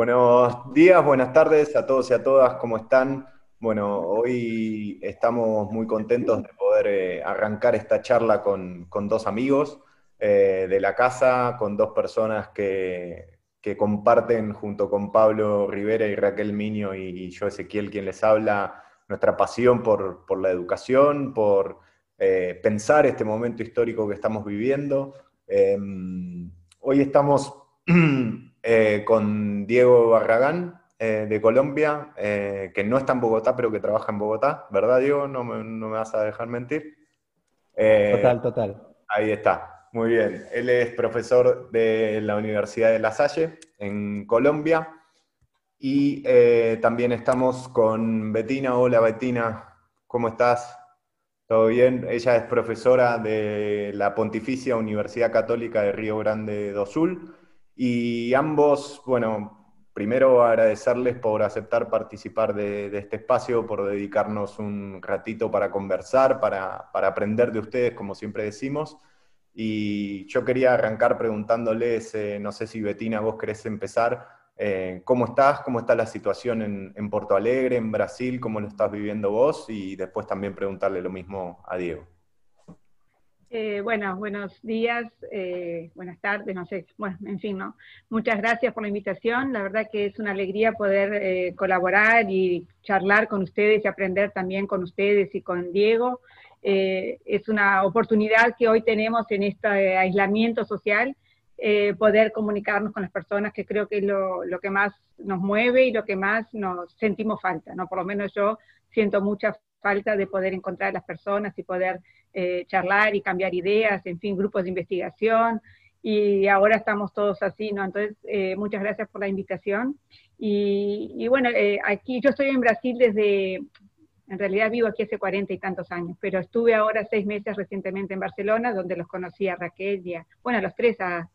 Buenos días, buenas tardes a todos y a todas, ¿cómo están? Bueno, hoy estamos muy contentos de poder eh, arrancar esta charla con, dos amigos eh, de la casa, con dos personas que, comparten junto con Pablo Rivera y Raquel Miño y yo Ezequiel quien les habla nuestra pasión por, la educación, por eh, pensar este momento histórico que estamos viviendo. Em, hoy estamos con Diego Barragán, eh, de Colombia, eh, que no está en Bogotá, pero que trabaja en Bogotá, ¿verdad, Diego? No me, vas a dejar mentir. Eh, total, total. Ahí está, muy bien. Él es profesor de la Universidad de La Salle, en Colombia. Y también estamos con Betina. Hola, Betina, ¿cómo estás? ¿Todo bien? Ella es profesora de la Pontificia Universidad Católica de Río Grande do Sul. Y ambos, bueno, primero agradecerles por aceptar participar de, este espacio, por dedicarnos un ratito para conversar, para, aprender de ustedes, como siempre decimos. Y yo quería arrancar preguntándoles, eh, no sé si Betina, vos querés empezar, eh, ¿cómo estás? ¿Cómo está la situación en, en Porto Alegre, en Brasil? ¿Cómo lo estás viviendo vos? Y después también preguntarle lo mismo a Diego. Eh, bueno, buenos días, eh, buenas tardes, no sé, bueno, en fin, ¿no? Muchas gracias por la invitación, la verdad que es una alegría poder eh, colaborar y charlar con ustedes y aprender también con ustedes y con Diego. es una oportunidad que hoy tenemos en este aislamiento social, poder comunicarnos con las personas, que creo que es lo, lo, que más nos mueve y lo que más nos sentimos falta, ¿no? Por lo menos yo siento mucha falta de poder encontrar a las personas y poder eh, charlar y cambiar ideas, en fin, grupos de investigación, y ahora estamos todos así, ¿no? Entonces, eh, muchas gracias por la invitación. Y, bueno, eh, aquí yo estoy en Brasil desde, en realidad vivo aquí hace cuarenta y tantos años, pero estuve ahora seis meses recientemente en Barcelona, donde los conocí a Raquel y a, bueno, a los tres, a,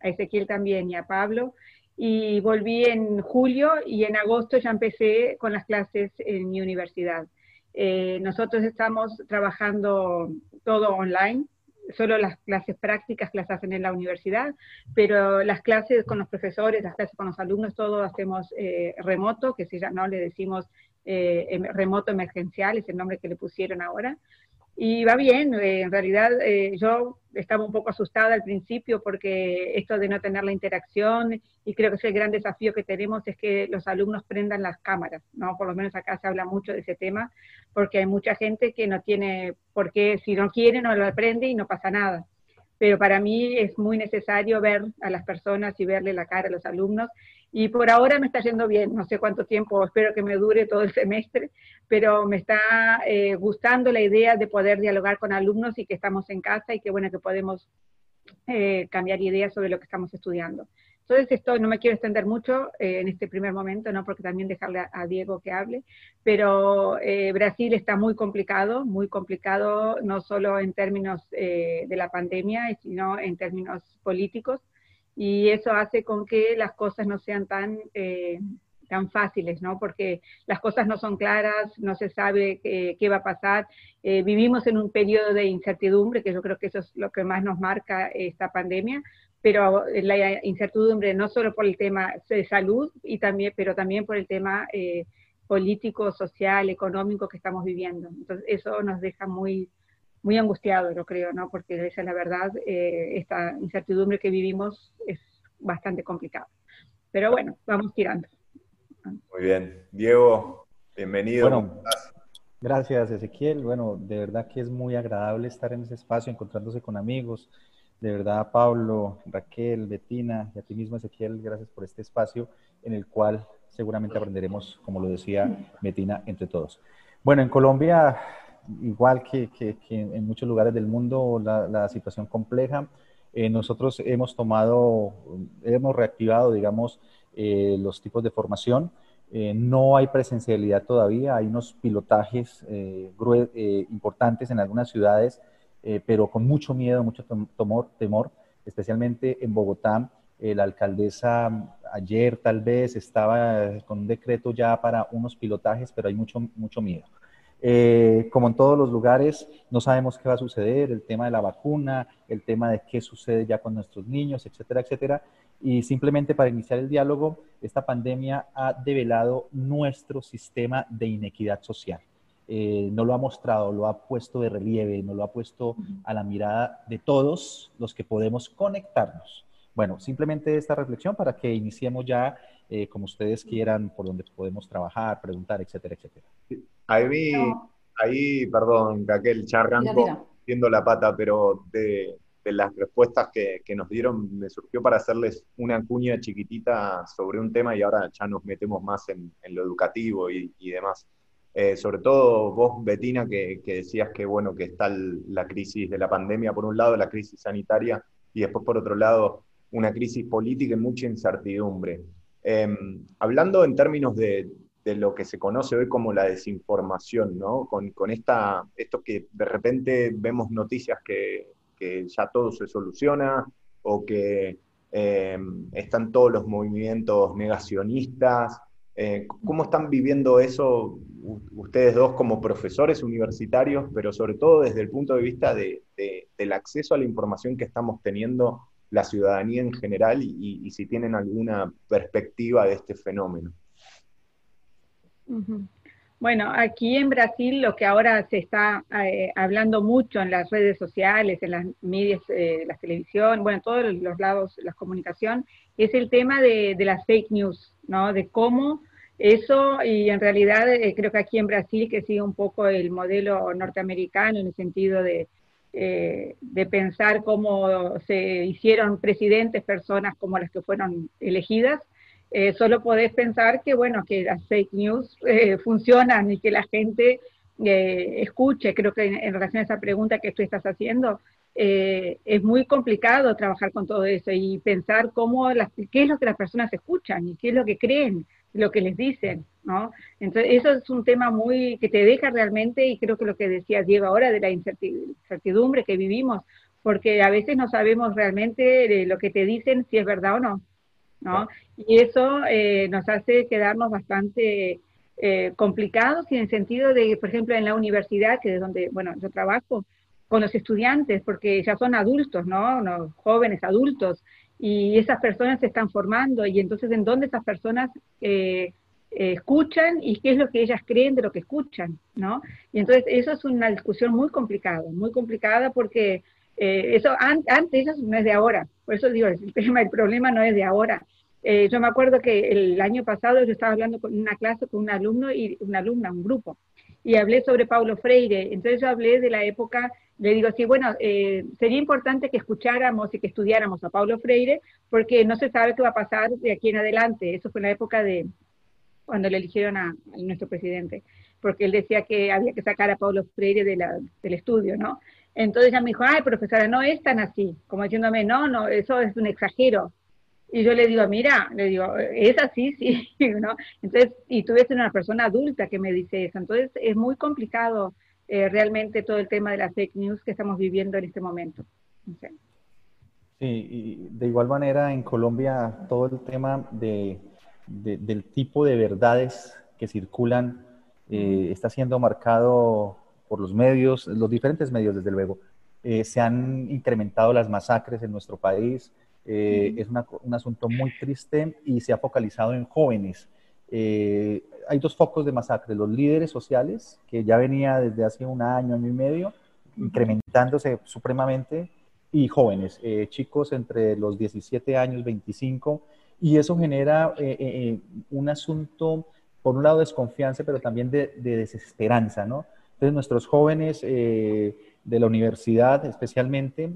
a Ezequiel también y a Pablo, y volví en julio y en agosto ya empecé con las clases en mi universidad. Eh, nosotros estamos trabajando todo online, solo las clases prácticas las hacen en la universidad, pero las clases con los profesores, las clases con los alumnos, todo hacemos eh, remoto, que si ya no le decimos eh, em, remoto emergencial, es el nombre que le pusieron ahora. Y va bien, eh, en realidad eh, yo estaba un poco asustada al principio porque esto de no tener la interacción y creo que es el gran desafío que tenemos es que los alumnos prendan las cámaras, ¿no? Por lo menos acá se habla mucho de ese tema porque hay mucha gente que no tiene por qué, si no quiere, no lo aprende y no pasa nada. Pero para mí es muy necesario ver a las personas y verle la cara a los alumnos y por ahora me está yendo bien, no sé cuánto tiempo, espero que me dure todo el semestre, pero me está eh, gustando la idea de poder dialogar con alumnos y que estamos en casa y que bueno que podemos eh, cambiar ideas sobre lo que estamos estudiando. Entonces, esto no me quiero extender mucho eh, en este primer momento, ¿no? porque también dejarle a, Diego que hable, pero Brasil está muy complicado, muy complicado no solo en términos de la pandemia, sino en términos políticos y eso hace con que las cosas no sean tan, eh, tan fáciles, ¿no? Porque las cosas no son claras, no se sabe qué va a pasar. Eh, vivimos en un periodo de incertidumbre, que yo creo que eso es lo que más nos marca esta pandemia, pero la incertidumbre no solo por el tema de salud, y también, pero también por el tema eh, político, social, económico que estamos viviendo. Entonces, eso nos deja muy, muy angustiado, yo creo, ¿no? Porque esa es la verdad, eh, esta incertidumbre que vivimos es bastante complicada. Pero bueno, vamos tirando. Muy bien. Diego, bienvenido. Bueno, gracias Ezequiel. Bueno, de verdad que es muy agradable estar en ese espacio, encontrándose con amigos. De verdad, Pablo, Raquel, Betina y a ti mismo, Ezequiel, gracias por este espacio en el cual seguramente aprenderemos, como lo decía Betina, entre todos. Bueno, en Colombia igual que, en muchos lugares del mundo, la, situación compleja. Eh, nosotros hemos tomado, hemos reactivado, digamos, eh, los tipos de formación. Eh, no hay presencialidad todavía, hay unos pilotajes importantes en algunas ciudades, pero con mucho miedo, mucho temor, temor especialmente en Bogotá. la alcaldesa ayer tal vez estaba con un decreto ya para unos pilotajes, pero hay mucho, mucho miedo. Eh, como en todos los lugares, no sabemos qué va a suceder, el tema de la vacuna, el tema de qué sucede ya con nuestros niños, etcétera, etcétera. Y simplemente para iniciar el diálogo, esta pandemia ha develado nuestro sistema de inequidad social. Eh, no lo ha mostrado, lo ha puesto de relieve, no lo ha puesto a la mirada de todos los que podemos conectarnos. Bueno, simplemente esta reflexión para que iniciemos ya eh, como ustedes quieran, por donde podemos trabajar, preguntar, etcétera, etcétera. Ahí, ahí perdón, Raquel, chargando, viendo la pata, pero de, las respuestas que, nos dieron me surgió para hacerles una cuña chiquitita sobre un tema y ahora ya nos metemos más en, lo educativo y demás. Eh, sobre todo vos, Betina, que, decías que, bueno, que está la crisis de la pandemia, por un lado, la crisis sanitaria, y después, por otro lado, una crisis política y mucha incertidumbre. Em, hablando en términos de, lo que se conoce hoy como la desinformación, ¿no? Con, esta, esto que de repente vemos noticias que, ya todo se soluciona o que em, están todos los movimientos negacionistas. Eh, ¿Cómo están viviendo eso ustedes dos como profesores universitarios, pero sobre todo desde el punto de vista del acceso a la información que estamos teniendo la ciudadanía en general y, si tienen alguna perspectiva de este fenómeno? Bueno, aquí en Brasil lo que ahora se está eh, hablando mucho en las redes sociales, en las medias, eh, la televisión, bueno, en todos los lados, la comunicación, es el tema de, las fake news, ¿no? De cómo eso, y en realidad eh, creo que aquí en Brasil, que sigue un poco el modelo norteamericano en el sentido de, eh, de pensar cómo se hicieron presidentes personas como las que fueron elegidas, eh, solo podés pensar que, bueno, que las fake news funcionan y que la gente escuche. Creo que en, relación a esa pregunta que tú estás haciendo, es muy complicado trabajar con todo eso y pensar cómo las, qué es lo que las personas escuchan y qué es lo que creen lo que les dicen. Entonces, eso es un tema muy que te deja realmente, y creo que lo que decía Diego ahora, de la incertidumbre que vivimos, porque a veces no sabemos realmente lo que te dicen si es verdad o no, ¿no? Y eso eh, nos hace quedarnos bastante eh, complicados y en el sentido de, por ejemplo, en la universidad, que es donde, bueno, yo trabajo, con los estudiantes, porque ya son adultos, ¿no? Unos jóvenes adultos, y esas personas se están formando y entonces en dónde esas personas eh, eh, escuchan y qué es lo que ellas creen de lo que escuchan, ¿no? Y entonces eso es una discusión muy complicada, muy complicada porque eh, eso antes eso no es de ahora, por eso digo, el tema, el problema no es de ahora. yo me acuerdo que el año pasado yo estaba hablando con una clase con un alumno y una alumna, un grupo, y hablé sobre Paulo Freire, entonces yo hablé de la época le digo, sí, bueno, eh, sería importante que escucháramos y que estudiáramos a Paulo Freire, porque no se sabe qué va a pasar de aquí en adelante. Eso fue en la época de cuando le eligieron a, nuestro presidente, porque él decía que había que sacar a Paulo Freire de del estudio, ¿no? Entonces ella me dijo, ay, profesora, no es tan así, como diciéndome, no, no, eso es un exagero. Y yo le digo, mira, le digo, es así, sí, ¿no? Entonces, y tú ves una persona adulta que me dice eso, entonces es muy complicado eh, realmente todo el tema de las fake news que estamos viviendo en este momento. Sí, y de igual manera en Colombia todo el tema de, del tipo de verdades que circulan eh, está siendo marcado por los medios, los diferentes medios desde luego. Eh, se han incrementado las masacres en nuestro país, es un asunto muy triste y se ha focalizado en jóvenes. Eh, hay dos focos de masacre, los líderes sociales, que ya venía desde hace un año, año y medio, incrementándose supremamente, y jóvenes, eh, chicos entre los 17 años, 25, y eso genera eh, un asunto, por un lado, desconfianza, pero también de, desesperanza, ¿no? Entonces, nuestros jóvenes de la universidad, especialmente,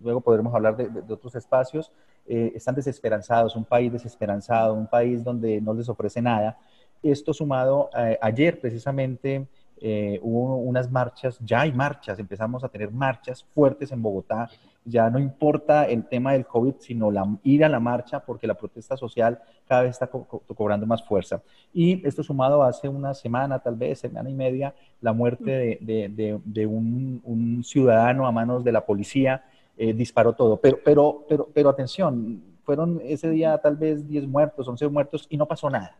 luego podremos hablar de, otros espacios, eh, están desesperanzados, un país desesperanzado, un país donde no les ofrece nada. Esto sumado, eh, ayer precisamente eh, hubo unas marchas, ya hay marchas, empezamos a tener marchas fuertes en Bogotá, ya no importa el tema del COVID, sino ir a la marcha porque la protesta social cada vez está cobrando más fuerza. Y esto sumado hace una semana, tal vez, semana y media, la muerte de, un, un, ciudadano a manos de la policía eh, disparó todo. Pero, pero, pero, pero atención, fueron ese día tal vez 10 muertos, 11 muertos y no pasó nada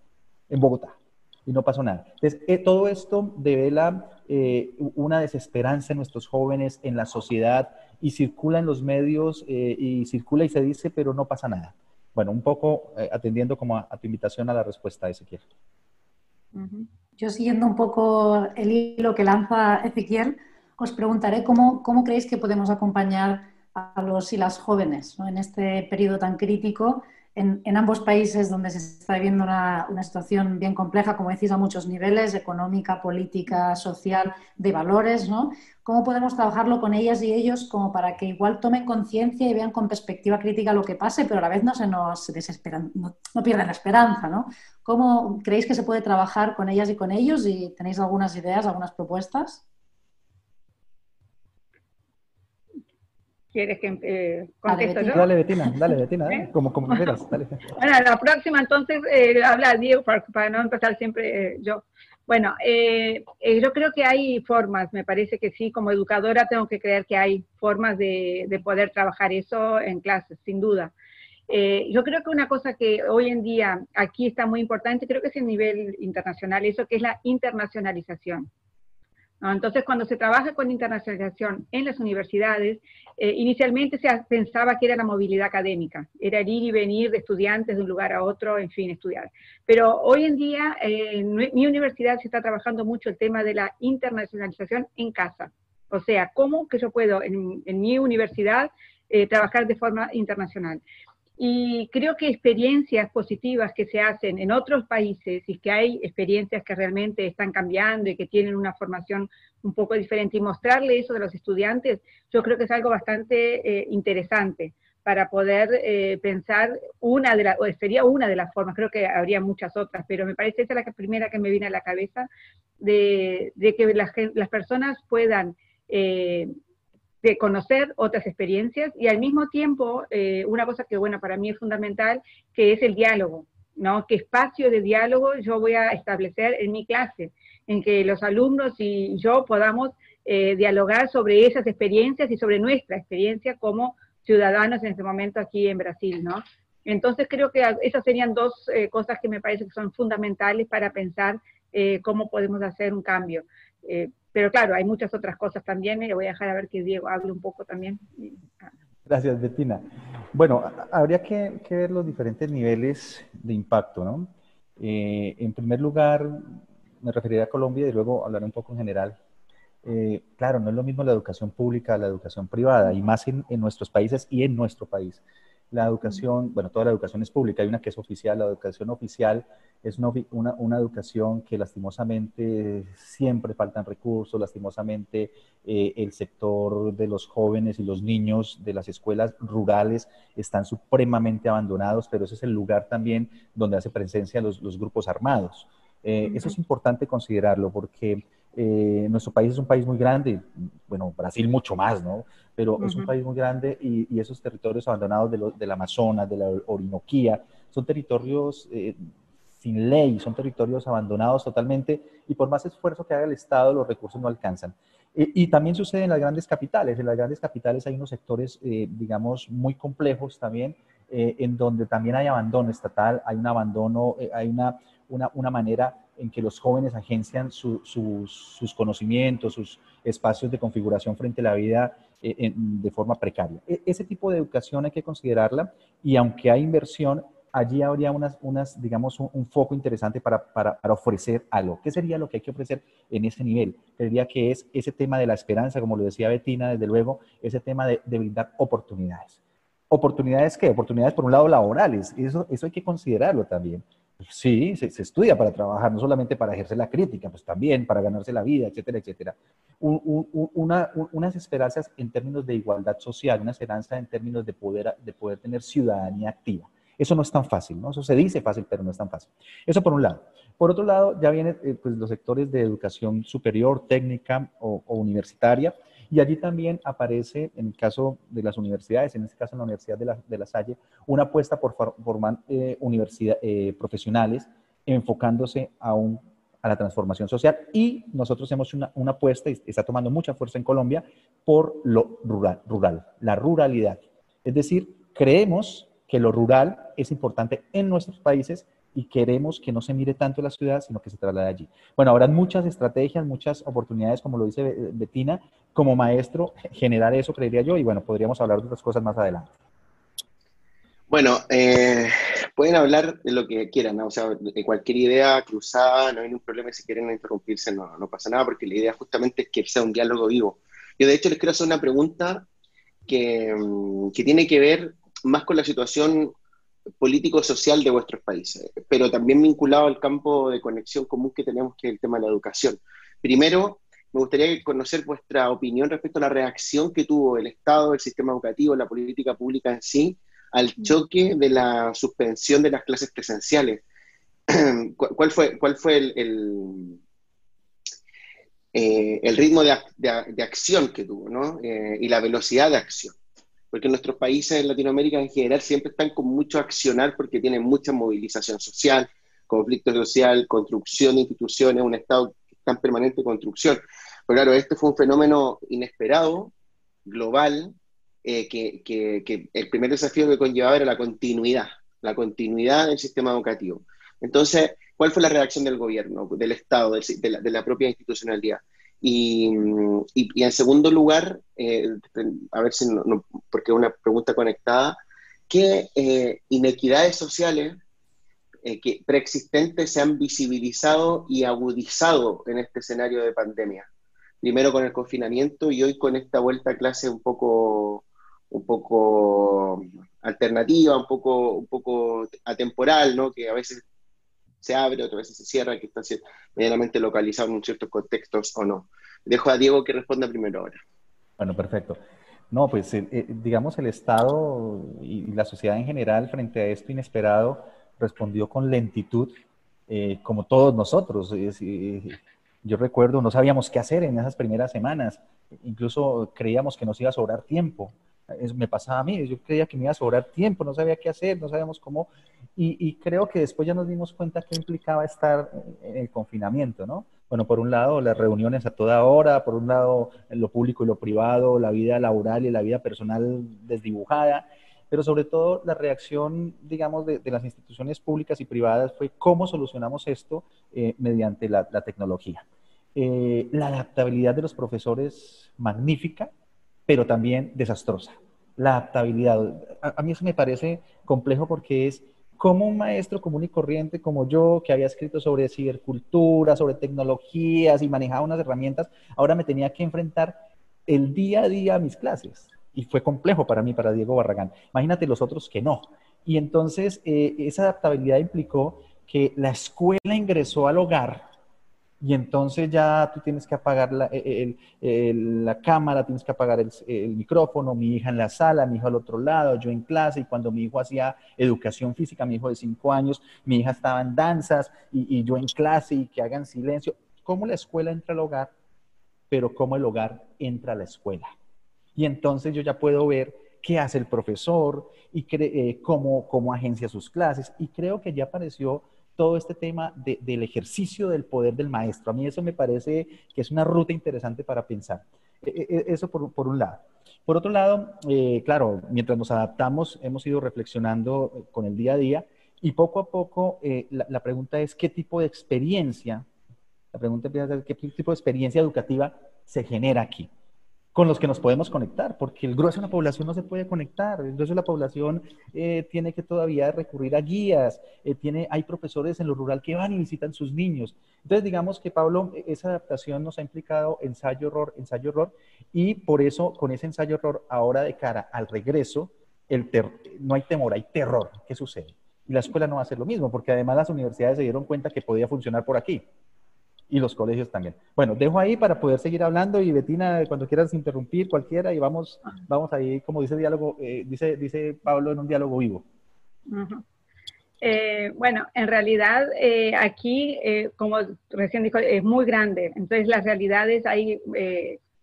en Bogotá. Y no pasó nada. Entonces, eh, todo esto devela eh, una desesperanza en nuestros jóvenes, en la sociedad, y circula en los medios, y circula y se dice, pero no pasa nada. Bueno, un poco eh, atendiendo como a, tu invitación a la respuesta, Ezequiel. Yo siguiendo un poco el hilo que lanza Ezequiel, os preguntaré cómo, cómo creéis que podemos acompañar a los y las jóvenes en este periodo tan crítico en, ambos países donde se está viviendo una, situación bien compleja, como decís, a muchos niveles, económica, política, social, de valores, ¿no? ¿Cómo podemos trabajarlo con ellas y ellos como para que igual tomen conciencia y vean con perspectiva crítica lo que pase, pero a la vez no se nos desesperan, no, no pierdan la esperanza, ¿no? ¿Cómo creéis que se puede trabajar con ellas y con ellos? ¿Y tenéis algunas ideas, algunas propuestas? ¿Quieres que eh, contesto yo? Dale, Betina, dale, Betina, ¿Eh? como, como quieras, dale. Bueno, la próxima entonces eh, habla Diego para, no empezar siempre eh, yo. Bueno, yo creo que hay formas, me parece que sí, como educadora tengo que creer que hay formas de, de poder trabajar eso en clases, sin duda. yo creo que una cosa que hoy en día aquí está muy importante, creo que es el nivel internacional, eso que es la internacionalización. Entonces, cuando se trabaja con internacionalización en las universidades, eh, inicialmente se pensaba que era la movilidad académica, era el ir y venir de estudiantes de un lugar a otro, en fin, estudiar. Pero hoy en día, eh, en mi universidad se está trabajando mucho el tema de la internacionalización en casa. O sea, cómo que yo puedo en, mi universidad eh, trabajar de forma internacional. Y creo que experiencias positivas que se hacen en otros países y que hay experiencias que realmente están cambiando y que tienen una formación un poco diferente y mostrarle eso a los estudiantes, yo creo que es algo bastante eh, interesante para poder eh, pensar una de las, sería una de las formas, creo que habría muchas otras, pero me parece esa la primera que me viene a la cabeza, de, que las, las personas puedan eh, de conocer otras experiencias y al mismo tiempo, eh, una cosa que, bueno, para mí es fundamental, que es el diálogo, ¿no? ¿Qué espacio de diálogo yo voy a establecer en mi clase? En que los alumnos y yo podamos eh, dialogar sobre esas experiencias y sobre nuestra experiencia como ciudadanos en este momento aquí en Brasil, ¿no? Entonces creo que esas serían dos eh, cosas que me parece que son fundamentales para pensar cómo podemos hacer un cambio. Pero claro, hay muchas otras cosas también, y le voy a dejar a ver que Diego hable un poco también. Gracias, Bettina. Bueno, habría que, ver los diferentes niveles de impacto, ¿no? Eh, en primer lugar, me referiría a Colombia y luego hablaré un poco en general. Eh, claro, no es lo mismo la educación pública la educación privada, y más en nuestros países y en nuestro país. La educación, bueno, toda la educación es pública, hay una que es oficial, la educación oficial es una, una, educación que lastimosamente siempre faltan recursos, lastimosamente eh, el sector de los jóvenes y los niños de las escuelas rurales están supremamente abandonados, pero ese es el lugar también donde hace presencia los, los grupos armados. Eh, eso es importante considerarlo porque eh, nuestro país es un país muy grande, bueno, Brasil mucho más, ¿no? Pero es un país muy grande y, esos territorios abandonados de del Amazonas, de la Orinoquía, son territorios eh, sin ley, son territorios abandonados totalmente y por más esfuerzo que haga el Estado, los recursos no alcanzan. Y, también sucede en las grandes capitales. En las grandes capitales hay unos sectores, eh, digamos, muy complejos también, en donde también hay abandono estatal, hay un abandono, hay una, una, una manera en que los jóvenes agencian sus conocimientos, sus espacios de configuración frente a la vida eh, de forma precaria. E, ese tipo de educación hay que considerarla y aunque hay inversión, allí habría unas, unas digamos, un, foco interesante para, para, para, ofrecer algo. ¿Qué sería lo que hay que ofrecer en ese nivel? Creería que es ese tema de la esperanza, como lo decía Betina, desde luego, ese tema de, de brindar oportunidades. ¿Oportunidades qué? Oportunidades, por un lado, laborales. Eso, eso hay que considerarlo también. Sí, se, estudia para trabajar, no solamente para ejercer la crítica, pues también para ganarse la vida, etcétera, etcétera. unas esperanzas en términos de igualdad social, una esperanza en términos de poder, de poder tener ciudadanía activa. Eso no es tan fácil, ¿no? Eso se dice fácil, pero no es tan fácil. Eso por un lado. Por otro lado, ya vienen eh, pues, los sectores de educación superior, técnica o universitaria, y allí también aparece, en el caso de las universidades, en este caso en la Universidad de La, de la Salle, una apuesta por formar eh, universidad, eh, profesionales enfocándose a, un, a la transformación social. Y nosotros hemos una, una apuesta, y está tomando mucha fuerza en Colombia, por lo rural, rural, la ruralidad. Es decir, creemos que lo rural es importante en nuestros países y queremos que no se mire tanto la ciudad, sino que se traslade allí. Bueno, habrá muchas estrategias, muchas oportunidades, como lo dice Betina, como maestro, generar eso, creería yo, y bueno, podríamos hablar de otras cosas más adelante. Bueno, eh, pueden hablar de lo que quieran, ¿no? o sea, de cualquier idea cruzada, no hay ningún problema, si quieren interrumpirse no, no pasa nada, porque la idea justamente es que sea un diálogo vivo. Yo de hecho les quiero hacer una pregunta que, mm, que tiene que ver más con la situación político-social de vuestros países, pero también vinculado al campo de conexión común que tenemos, que es el tema de la educación. Primero, me gustaría conocer vuestra opinión respecto a la reacción que tuvo el Estado, el sistema educativo, la política pública en sí, al choque de la suspensión de las clases presenciales. ¿Cuál fue, cuál fue el, el, eh, ritmo de, de, acción que tuvo ¿no? Eh, y la velocidad de acción? Porque nuestros países en Latinoamérica en general siempre están con mucho accionar porque tienen mucha movilización social, conflicto social, construcción de instituciones, un Estado que está en permanente construcción. Pero claro, este fue un fenómeno inesperado, global, eh, que, el primer desafío que conllevaba era la continuidad, la continuidad del sistema educativo. Entonces, ¿cuál fue la reacción del gobierno, del Estado, de, la, propia institucionalidad? Y, en segundo lugar, eh, a ver si, no, porque es una pregunta conectada, ¿qué eh, inequidades sociales que preexistentes se han visibilizado y agudizado en este escenario de pandemia? Primero con el confinamiento y hoy con esta vuelta a clase un poco un poco alternativa, un poco, un poco atemporal, ¿no? que a veces se abre, otras veces se cierra, que está medianamente localizado en ciertos contextos o no. Dejo a Diego que responda primero ahora. Bueno, perfecto. No, pues eh, eh, digamos el Estado y la sociedad en general frente a esto inesperado respondió con lentitud, eh, como todos nosotros. yo recuerdo, no sabíamos qué hacer en esas primeras semanas, incluso creíamos que nos iba a sobrar tiempo me pasaba a mí, yo creía que me iba a sobrar tiempo, no sabía qué hacer, no sabíamos cómo, y, creo que después ya nos dimos cuenta que implicaba estar en el confinamiento, ¿no? Bueno, por un lado, las reuniones a toda hora, por un lado, lo público y lo privado, la vida laboral y la vida personal desdibujada, pero sobre todo la reacción, digamos, de, las instituciones públicas y privadas fue cómo solucionamos esto eh, mediante la, tecnología. Eh, la adaptabilidad de los profesores, magnífica, pero también desastrosa. La adaptabilidad. A, mí eso me parece complejo porque es como un maestro común y corriente como yo, que había escrito sobre cibercultura, sobre tecnologías y manejaba unas herramientas, ahora me tenía que enfrentar el día a día a mis clases. Y fue complejo para mí, para Diego Barragán. Imagínate los otros que no. Y entonces eh, esa adaptabilidad implicó que la escuela ingresó al hogar y entonces ya tú tienes que apagar la, e, e, la cámara, tienes que apagar el, micrófono, mi hija en la sala, mi hijo al otro lado, yo en clase, y cuando mi hijo hacía educación física, mi hijo de cinco años, mi hija estaba en danzas y, y yo en clase y que hagan silencio. ¿Cómo la escuela entra al hogar? Pero cómo el hogar entra a la escuela. Y entonces yo ya puedo ver qué hace el profesor y eh, cómo, cómo agencia sus clases. Y creo que ya apareció todo este tema del ejercicio del poder del maestro. A mí eso me parece que es una ruta interesante para pensar. E, e, e, eso por, un lado. Por otro lado, eh, claro, mientras nos adaptamos, hemos ido reflexionando eh, con el día a día y poco a poco eh, la, pregunta es qué tipo de experiencia, la pregunta empieza a ser qué tipo de experiencia educativa se genera aquí con los que nos podemos conectar, porque el grueso de la población no se puede conectar, el grueso de la población eh, tiene que todavía recurrir a guías, eh, tiene, hay profesores en lo rural que van y visitan sus niños. Entonces, digamos que Pablo, e, esa adaptación nos ha implicado ensayo-error, ensayo-error, y por eso, con ese ensayo-error, ahora de cara al regreso, no hay temor, hay terror. ¿Qué sucede? Y la escuela no va a hacer lo mismo, porque además las universidades se dieron cuenta que podía funcionar por aquí y los colegios también. Bueno, dejo ahí para poder seguir hablando y Betina, cuando quieras interrumpir cualquiera y vamos, vamos ahí, como dice diálogo, eh, dice, dice Pablo, en un diálogo vivo. Eh, bueno, en realidad eh, aquí, como recién dijo, es muy grande. Entonces las realidades hay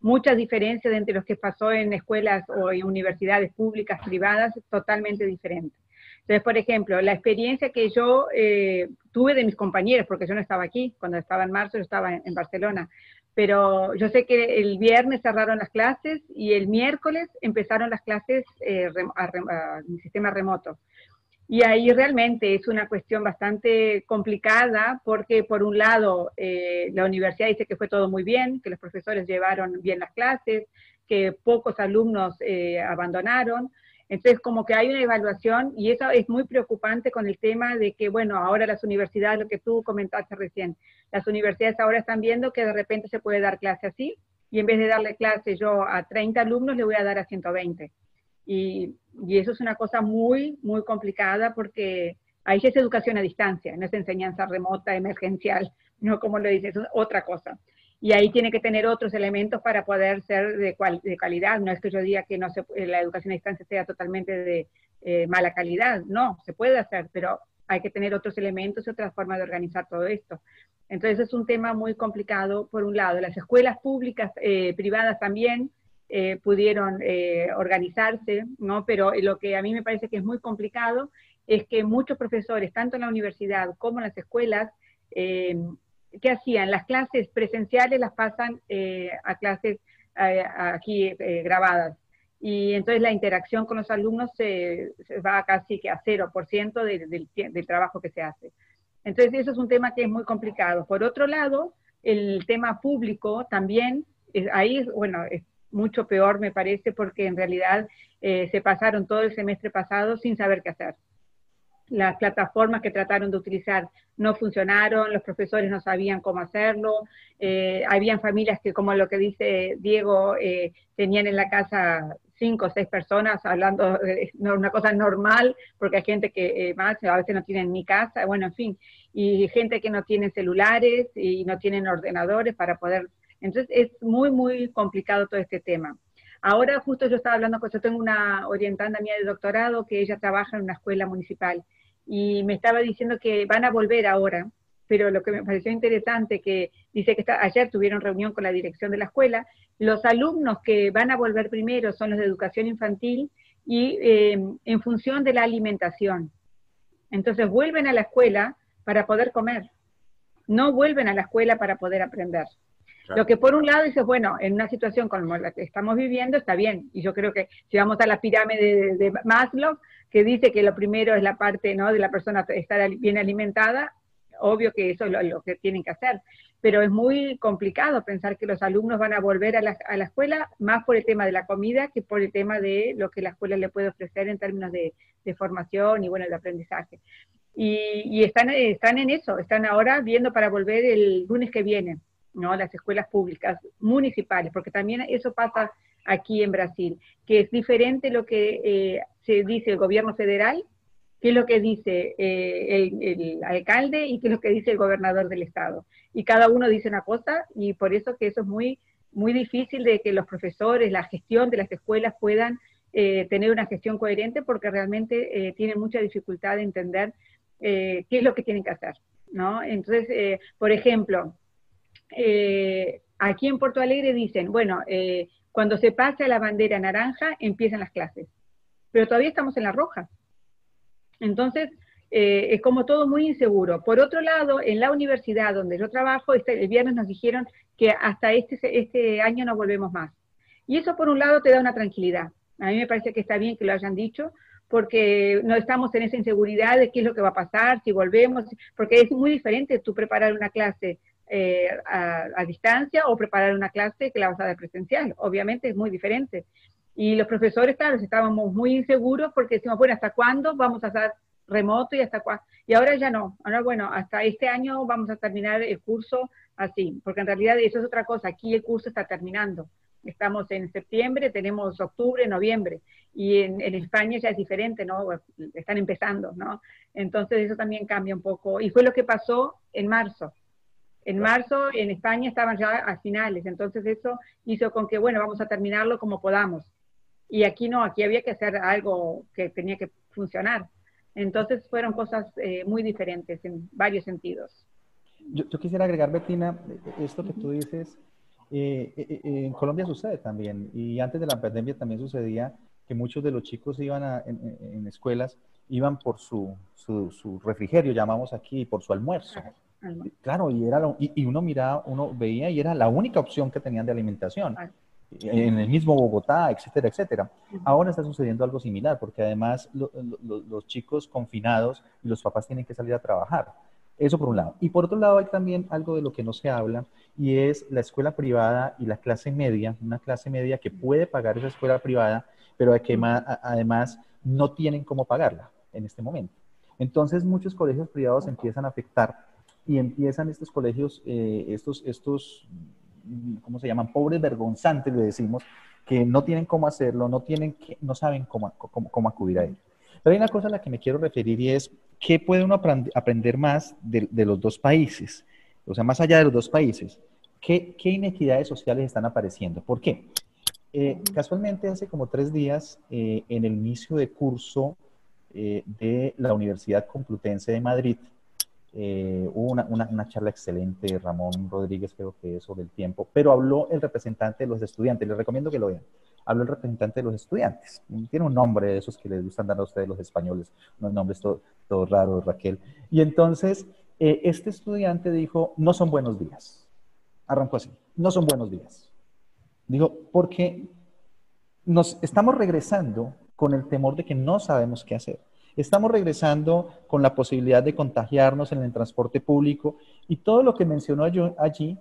muchas diferencias entre lo que pasó en escuelas o en universidades públicas, privadas, totalmente diferentes. Entonces, por ejemplo, la experiencia que yo eh, tuve de mis compañeros, porque yo no estaba aquí, cuando estaba en marzo yo estaba en, Barcelona, pero yo sé que el viernes cerraron las clases y el miércoles empezaron las clases eh, en sistema remoto. Y ahí realmente es una cuestión bastante complicada porque por un lado eh, la universidad dice que fue todo muy bien, que los profesores llevaron bien las clases, que pocos alumnos abandonaron, Entonces, como que hay una evaluación y eso es muy preocupante con el tema de que, bueno, ahora las universidades, lo que tú comentaste recién, las universidades ahora están viendo que de repente se puede dar clase así y en vez de darle clase yo a 30 alumnos, le voy a dar a 120. Y, y eso es una cosa muy, muy complicada porque ahí es educación a distancia, no es enseñanza remota, emergencial, no como lo dices, es otra cosa y ahí tiene que tener otros elementos para poder ser de, de calidad. No es que yo diga que no se, la educación a distancia sea totalmente de eh, mala calidad, no, se puede hacer, pero hay que tener otros elementos y otras formas de organizar todo esto. Entonces es un tema muy complicado, por un lado. Las escuelas públicas, eh, privadas también eh, pudieron organizarse, ¿no? pero lo que a mí me parece que es muy complicado es que muchos profesores, tanto en la universidad como en las escuelas, ¿qué hacían? Las clases presenciales las pasan eh, a clases eh, aquí eh, grabadas. Y entonces la interacción con los alumnos se, va casi que a 0% del, del trabajo que se hace. Entonces eso es un tema que es muy complicado. Por otro lado, el tema público también, ahí, bueno, es mucho peor me parece porque en realidad se pasaron todo el semestre pasado sin saber qué hacer las plataformas que trataron de utilizar no funcionaron, los profesores no sabían cómo hacerlo, eh, habían familias que, como lo que dice Diego, eh, tenían en la casa cinco o seis personas hablando de una cosa normal, porque hay gente que eh, más a veces no tienen ni casa, bueno, en fin, y gente que no tiene celulares y no tienen ordenadores para poder... Entonces es muy, muy complicado todo este tema. Ahora justo yo estaba hablando con, yo tengo una orientanda mía de doctorado que ella trabaja en una escuela municipal y me estaba diciendo que van a volver ahora, pero lo que me pareció interesante, que dice que ayer tuvieron reunión con la dirección de la escuela, los alumnos que van a volver primero son los de educación infantil y em, en función de la alimentación. Entonces vuelven a la escuela para poder comer, no vuelven a la escuela para poder aprender. Lo que por un lado dices, bueno, en una situación como la que estamos viviendo está bien, y yo creo que si vamos a la pirámide de, Maslow, que dice que lo primero es la parte ¿no? de la persona estar bien alimentada, obvio que eso es lo, que tienen que hacer, pero es muy complicado pensar que los alumnos van a volver a la, a la, escuela más por el tema de la comida que por el tema de lo que la escuela le puede ofrecer en términos de, de formación y bueno, de aprendizaje. Y, y, están, están en eso, están ahora viendo para volver el lunes que viene. ¿No? las escuelas públicas municipales, porque también eso pasa aquí en Brasil, que es diferente lo que eh, se dice el gobierno federal, que es lo que dice eh, el, alcalde y que es lo que dice el gobernador del estado. Y cada uno dice una cosa y por eso que eso es muy, muy difícil de que los profesores, la gestión de las escuelas puedan eh, tener una gestión coherente porque realmente tienen mucha dificultad de entender qué es lo que tienen que hacer. ¿no? Entonces, por ejemplo, eh, aquí en Porto Alegre dicen, bueno, eh, cuando se pase a la bandera naranja empiezan las clases, pero todavía estamos en la roja. Entonces, eh, es como todo muy inseguro. Por otro lado, en la universidad donde yo trabajo, este, el viernes nos dijeron que hasta este, este año no volvemos más. Y eso por un lado te da una tranquilidad. A mí me parece que está bien que lo hayan dicho, porque no estamos en esa inseguridad de qué es lo que va a pasar, si volvemos, porque es muy diferente tú preparar una clase eh, a, distancia o preparar una clase que la vas a dar presencial. Obviamente es muy diferente. Y los profesores, claro, estábamos muy inseguros porque decimos, bueno, ¿hasta cuándo vamos a hacer remoto y hasta cuándo? Y ahora ya no. Ahora, bueno, hasta este año vamos a terminar el curso así, porque en realidad eso es otra cosa. Aquí el curso está terminando. Estamos en septiembre, tenemos octubre, noviembre, y en, en, España ya es diferente, ¿no? Están empezando, ¿no? Entonces eso también cambia un poco. Y fue lo que pasó en marzo. En marzo en España estaban ya a finales, entonces eso hizo con que, bueno, vamos a terminarlo como podamos. Y aquí no, aquí había que hacer algo que tenía que funcionar. Entonces fueron cosas eh, muy diferentes en varios sentidos. Yo, quisiera agregar, Bettina, esto que tú dices, eh, eh, en Colombia sucede también, y antes de la pandemia también sucedía que muchos de los chicos iban a, en, escuelas, iban por su, su, su, refrigerio, llamamos aquí, por su almuerzo. Claro, y, era y, uno miraba, uno veía y era la única opción que tenían de alimentación. En el mismo Bogotá, etcétera, etcétera. Ahora está sucediendo algo similar, porque además los chicos confinados y los papás tienen que salir a trabajar. Eso por un lado. Y por otro lado hay también algo de lo que no se habla y es la escuela privada y la clase media, una clase media que puede pagar esa escuela privada pero que además no tienen cómo pagarla en este momento. Entonces muchos colegios privados empiezan a afectar y empiezan estos colegios, eh, estos, estos, ¿cómo se llaman? Pobres vergonzantes, le decimos, que no tienen cómo hacerlo, no, tienen que, no saben cómo, cómo, cómo acudir a ello. Pero hay una cosa a la que me quiero referir y es, ¿qué puede uno aprender más de, de los dos países? O sea, más allá de los dos países, ¿qué, qué inequidades sociales están apareciendo? ¿Por qué? Eh, casualmente hace como tres días, eh, en el inicio de curso eh, de la Universidad Complutense de Madrid, hubo una, una, una, charla excelente, Ramón Rodríguez creo que es sobre el tiempo, pero habló el representante de los estudiantes, les recomiendo que lo vean, habló el representante de los estudiantes, tiene un nombre de esos que les gustan dar a ustedes los españoles, unos nombres todos todo raros, Raquel, y entonces este estudiante dijo, no son buenos días, arrancó así, no son buenos días. Digo, porque nos estamos regresando con el temor de que no sabemos qué hacer. Estamos regresando con la posibilidad de contagiarnos en el transporte público y todo lo que mencionó allí,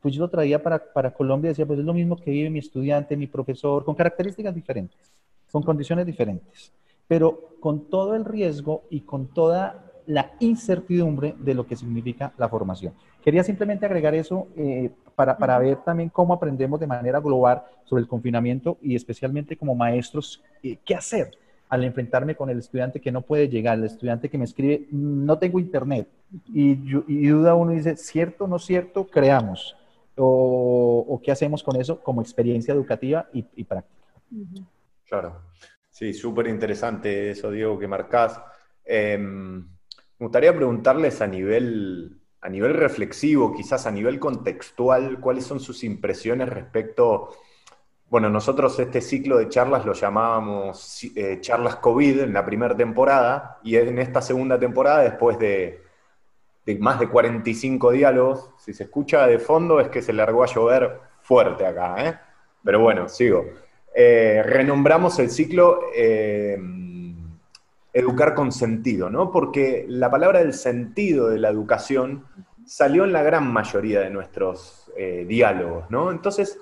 pues yo lo traía para, para Colombia y decía, pues es lo mismo que vive mi estudiante, mi profesor, con características diferentes, con condiciones diferentes, pero con todo el riesgo y con toda la incertidumbre de lo que significa la formación. Quería simplemente agregar eso eh, para, para, ver también cómo aprendemos de manera global sobre el confinamiento y especialmente como maestros eh, qué hacer al enfrentarme con el estudiante que no puede llegar, el estudiante que me escribe, no tengo internet, y, y duda uno y dice, cierto, no cierto, creamos, o, o, qué hacemos con eso como experiencia educativa y, y práctica. Claro, sí, súper interesante eso, Diego, que marcás. Eh, me gustaría preguntarles a nivel, a nivel reflexivo, quizás a nivel contextual, cuáles son sus impresiones respecto, bueno, nosotros este ciclo de charlas lo llamábamos eh, charlas COVID en la primera temporada y en esta segunda temporada, después de, más de 45 diálogos, si se escucha de fondo es que se largó a llover fuerte acá, ¿eh? pero bueno, sigo. Eh, renombramos el ciclo educar con sentido, ¿no? Porque la palabra del sentido de la educación salió en la gran mayoría de nuestros eh, diálogos, ¿no? Entonces,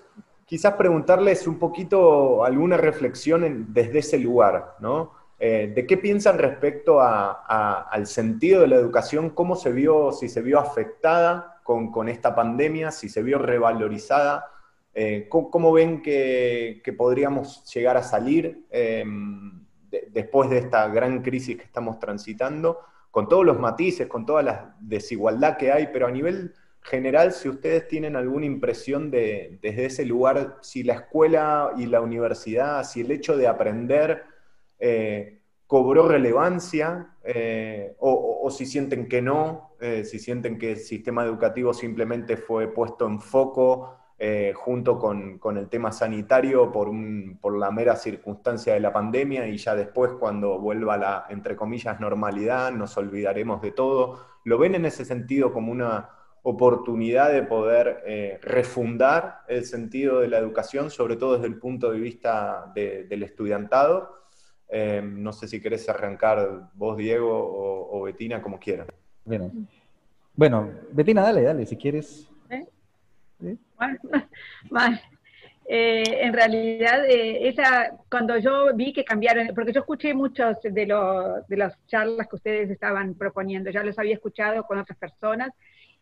quizás preguntarles un poquito alguna reflexión desde ese lugar, ¿no? Eh, ¿De qué piensan respecto al sentido de la educación? ¿Cómo se vio, si se vio afectada con, esta pandemia, si se vio revalorizada? Eh, ¿cómo, ven que, que, podríamos llegar a salir? después de esta gran crisis que estamos transitando, con todos los matices, con toda la desigualdad que hay, pero a nivel general, si ustedes tienen alguna impresión de, desde ese lugar, si la escuela y la universidad, si el hecho de aprender eh, cobró relevancia, eh, o, si sienten que no, eh, si sienten que el sistema educativo simplemente fue puesto en foco junto con, el tema sanitario por, por la mera circunstancia de la pandemia y ya después cuando vuelva la, entre comillas, normalidad, nos olvidaremos de todo. ¿Lo ven en ese sentido como una oportunidad de poder eh, refundar el sentido de la educación, sobre todo desde el punto de vista del estudiantado? Eh, no sé si querés arrancar vos, Diego, o, o Betina, como quieran. Bueno. bueno, Betina, dale, dale, si quieres. Eh, en realidad, eh, esa, cuando yo vi que cambiaron, porque yo escuché muchos de, de las charlas que ustedes estaban proponiendo, ya los había escuchado con otras personas,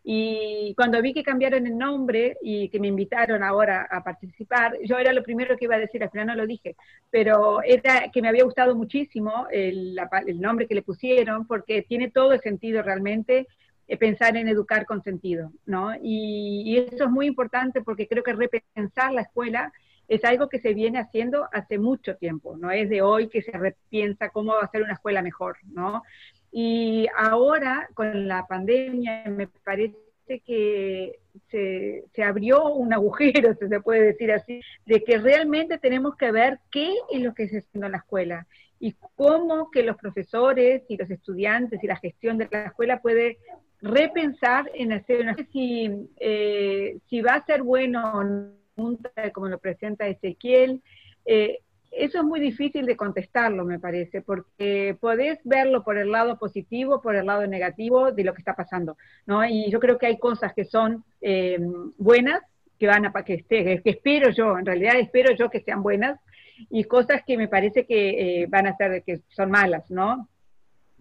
y cuando vi que cambiaron el nombre y que me invitaron ahora a participar, yo era lo primero que iba a decir, al final no lo dije, pero era que me había gustado muchísimo el, el nombre que le pusieron, porque tiene todo el sentido realmente eh, pensar en educar con sentido, ¿no? Y, eso es muy importante porque creo que repensar la escuela es algo que se viene haciendo hace mucho tiempo, no es de hoy que se repiensa cómo ser una escuela mejor, ¿no? Y ahora, con la pandemia, me parece que se, se, abrió un agujero, si se puede decir así, de que realmente tenemos que ver qué es lo que se está haciendo en la escuela y cómo que los profesores y los estudiantes y la gestión de la escuela puede repensar en hacer una si, eh, si va a ser bueno como lo presenta Ezequiel, eh, eso es muy difícil de contestarlo, me parece, porque podés verlo por el lado positivo, por el lado negativo de lo que está pasando, ¿no? Y yo creo que hay cosas que son eh, buenas, que van a que, esté, que espero yo, en realidad espero yo que sean buenas, y cosas que me parece que eh, van a ser, que son malas, ¿no?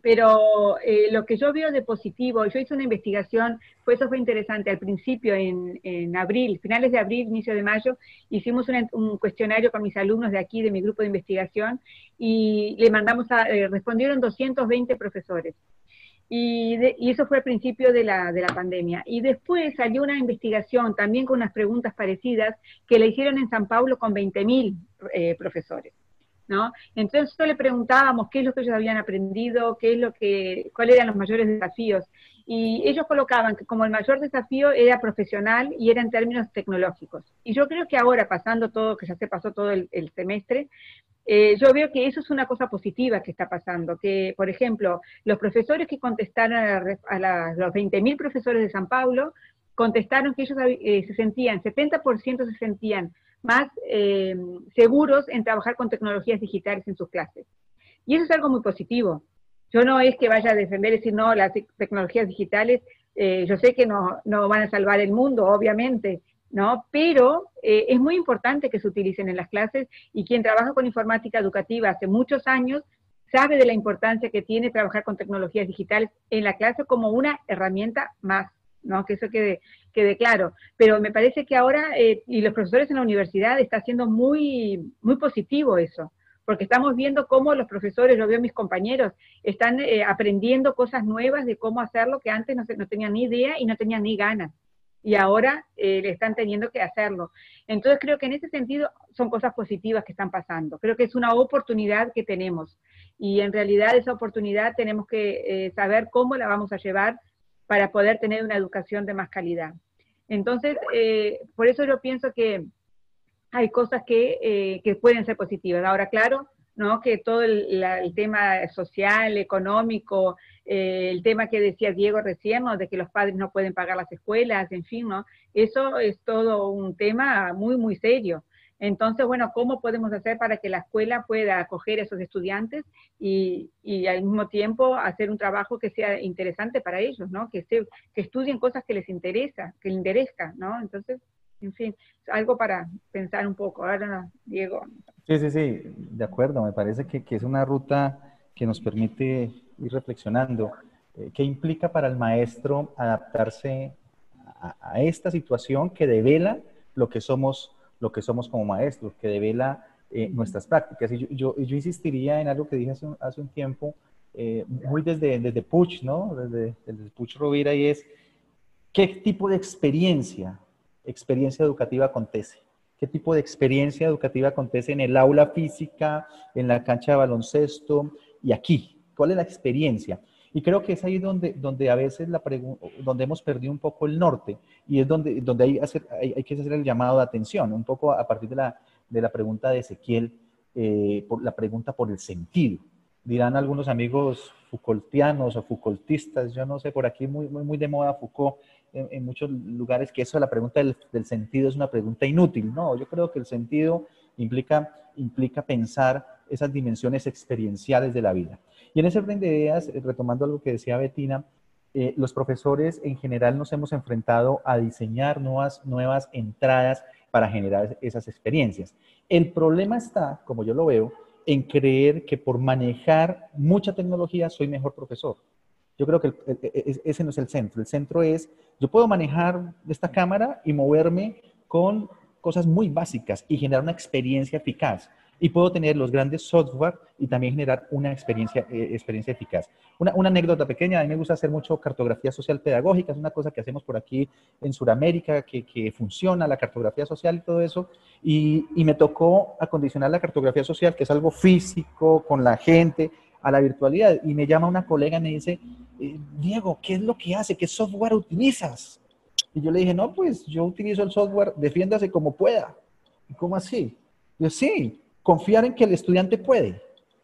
Pero eh, lo que yo veo de positivo, yo hice una investigación, pues eso fue interesante, al principio, en, abril, finales de abril, inicio de mayo, hicimos un cuestionario con mis alumnos de aquí, de mi grupo de investigación, y le mandamos a, eh, respondieron 220 profesores. Y, y, eso fue al principio de la, de la, pandemia. Y después salió una investigación también con unas preguntas parecidas que le hicieron en San Paulo con 20.000 eh, profesores. ¿No? Entonces le preguntábamos qué es lo que ellos habían aprendido, qué es lo que, cuáles eran los mayores desafíos. Y ellos colocaban que como el mayor desafío era profesional y era en términos tecnológicos. Y yo creo que ahora, pasando todo, que ya se pasó todo el, semestre, eh, yo veo que eso es una cosa positiva que está pasando, que, por ejemplo, los profesores que contestaron a, los 20.000 profesores de San Paulo, contestaron que ellos eh, se sentían, 70% se sentían más eh, seguros en trabajar con tecnologías digitales en sus clases. Y eso es algo muy positivo. Yo no es que vaya a defender decir, no, las tecnologías digitales, eh, yo sé que no, no, van a salvar el mundo, obviamente, ¿no? Pero eh, es muy importante que se utilicen en las clases y quien trabaja con informática educativa hace muchos años sabe de la importancia que tiene trabajar con tecnologías digitales en la clase como una herramienta más. ¿no? Que eso quede, quede claro. Pero me parece que ahora, eh, y los profesores en la universidad, está siendo muy, muy positivo eso, porque estamos viendo cómo los profesores, lo veo mis compañeros, están eh, aprendiendo cosas nuevas de cómo hacerlo que antes no, no tenían ni idea y no tenían ni ganas. Y ahora eh, le están teniendo que hacerlo. Entonces creo que en ese sentido son cosas positivas que están pasando. Creo que es una oportunidad que tenemos. Y en realidad esa oportunidad tenemos que saber cómo la vamos a llevar para poder tener una educación de más calidad. Entonces, eh, por eso yo pienso que hay cosas que, eh, que pueden ser positivas. Ahora, claro, ¿no? que todo el, tema social, económico, eh, el tema que decía Diego recién, ¿no? de que los padres no pueden pagar las escuelas, en fin, ¿no? eso es todo un tema muy, muy serio. Entonces, bueno, ¿cómo podemos hacer para que la escuela pueda acoger a esos estudiantes y, al mismo tiempo hacer un trabajo que sea interesante para ellos, ¿no? Que, se, que estudien cosas que les interesa, que les interesa, ¿no? Entonces, en fin, algo para pensar un poco. Ahora, Diego. Sí, sí, sí, de acuerdo. Me parece que, es una ruta que nos permite ir reflexionando. Eh, ¿Qué implica para el maestro adaptarse a esta situación que devela lo que somos lo que somos como maestros, que devela eh, nuestras prácticas. Y yo, yo, insistiría en algo que dije hace un, hace un tiempo, eh, muy desde, desde Puch, ¿no? Desde, desde Puch Rovira, y es, ¿qué tipo de experiencia, experiencia educativa acontece? ¿Qué tipo de experiencia educativa acontece en el aula física, en la cancha de baloncesto y aquí? ¿Cuál es la experiencia? Y creo que es ahí donde, donde a veces la donde hemos perdido un poco el norte y es donde, donde hay, hacer, hay, que hacer el llamado de atención, un poco a partir de la, de la pregunta de Ezequiel, eh, por la pregunta por el sentido. Dirán algunos amigos Foucaultianos o Foucaultistas, yo no sé, por aquí muy, muy, muy de moda Foucault en, en, muchos lugares, que eso, la pregunta del, del sentido es una pregunta inútil. No, yo creo que el sentido implica, implica pensar esas dimensiones experienciales de la vida. Y en ese orden de ideas, eh, retomando algo que decía Betina, eh, los profesores en general nos hemos enfrentado a diseñar nuevas, nuevas entradas para generar esas experiencias. El problema está, como yo lo veo, en creer que por manejar mucha tecnología soy mejor profesor. Yo creo que ese no es el centro. El centro es, yo puedo manejar esta cámara y moverme con cosas muy básicas y generar una experiencia eficaz y puedo tener los grandes software y también generar una experiencia, eh, experiencia eficaz. Una, una, anécdota pequeña, a mí me gusta hacer mucho cartografía social pedagógica, es una cosa que hacemos por aquí en Sudamérica, que, que funciona, la cartografía social y todo eso, y, y, me tocó acondicionar la cartografía social, que es algo físico, con la gente, a la virtualidad, y me llama una colega y me dice, eh, Diego, ¿qué es lo que hace? ¿Qué software utilizas? Y yo le dije, no, pues yo utilizo el software, defiéndase como pueda. ¿Cómo así? Yo, sí, confiar en que el estudiante puede.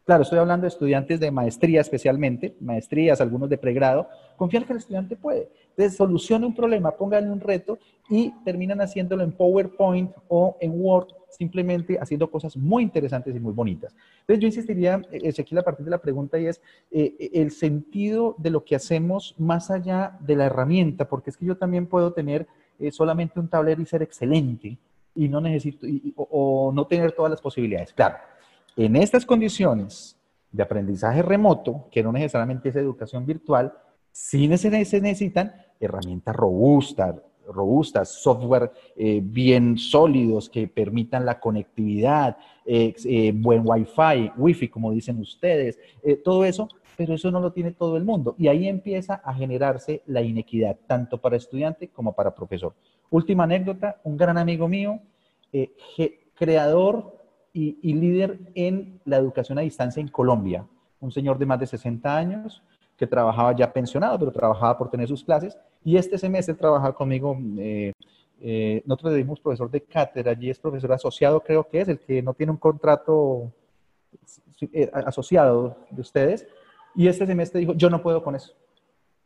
Claro, estoy hablando de estudiantes de maestría especialmente, maestrías, algunos de pregrado, confiar que el estudiante puede. Entonces, solucione un problema, pónganle un reto y terminan haciéndolo en PowerPoint o en Word, simplemente haciendo cosas muy interesantes y muy bonitas. Entonces, yo insistiría, Ezequiel, a partir de la pregunta y es eh, el sentido de lo que hacemos más allá de la herramienta, porque es que yo también puedo tener eh, solamente un tablero y ser excelente, y no necesito, o, no tener todas las posibilidades. Claro, en estas condiciones de aprendizaje remoto, que no necesariamente es educación virtual, sí se necesitan herramientas robustas, robustas, software eh, bien sólidos que permitan la conectividad, eh, eh, buen Wi-Fi, Wi-Fi, como dicen ustedes, todo eso, pero eso no lo tiene todo el mundo. Y ahí empieza a generarse la inequidad, tanto para estudiante como para profesor. Última anécdota, un gran amigo mío, creador y, líder en la educación a distancia en Colombia, un señor de más de 60 años, que trabajaba ya pensionado, pero trabajaba por tener sus clases. Y este semestre trabaja conmigo, eh, eh, nosotros le dimos profesor de cátedra, allí es profesor asociado, creo que es, el que no tiene un contrato eh, asociado de ustedes. Y este semestre dijo, yo no puedo con eso.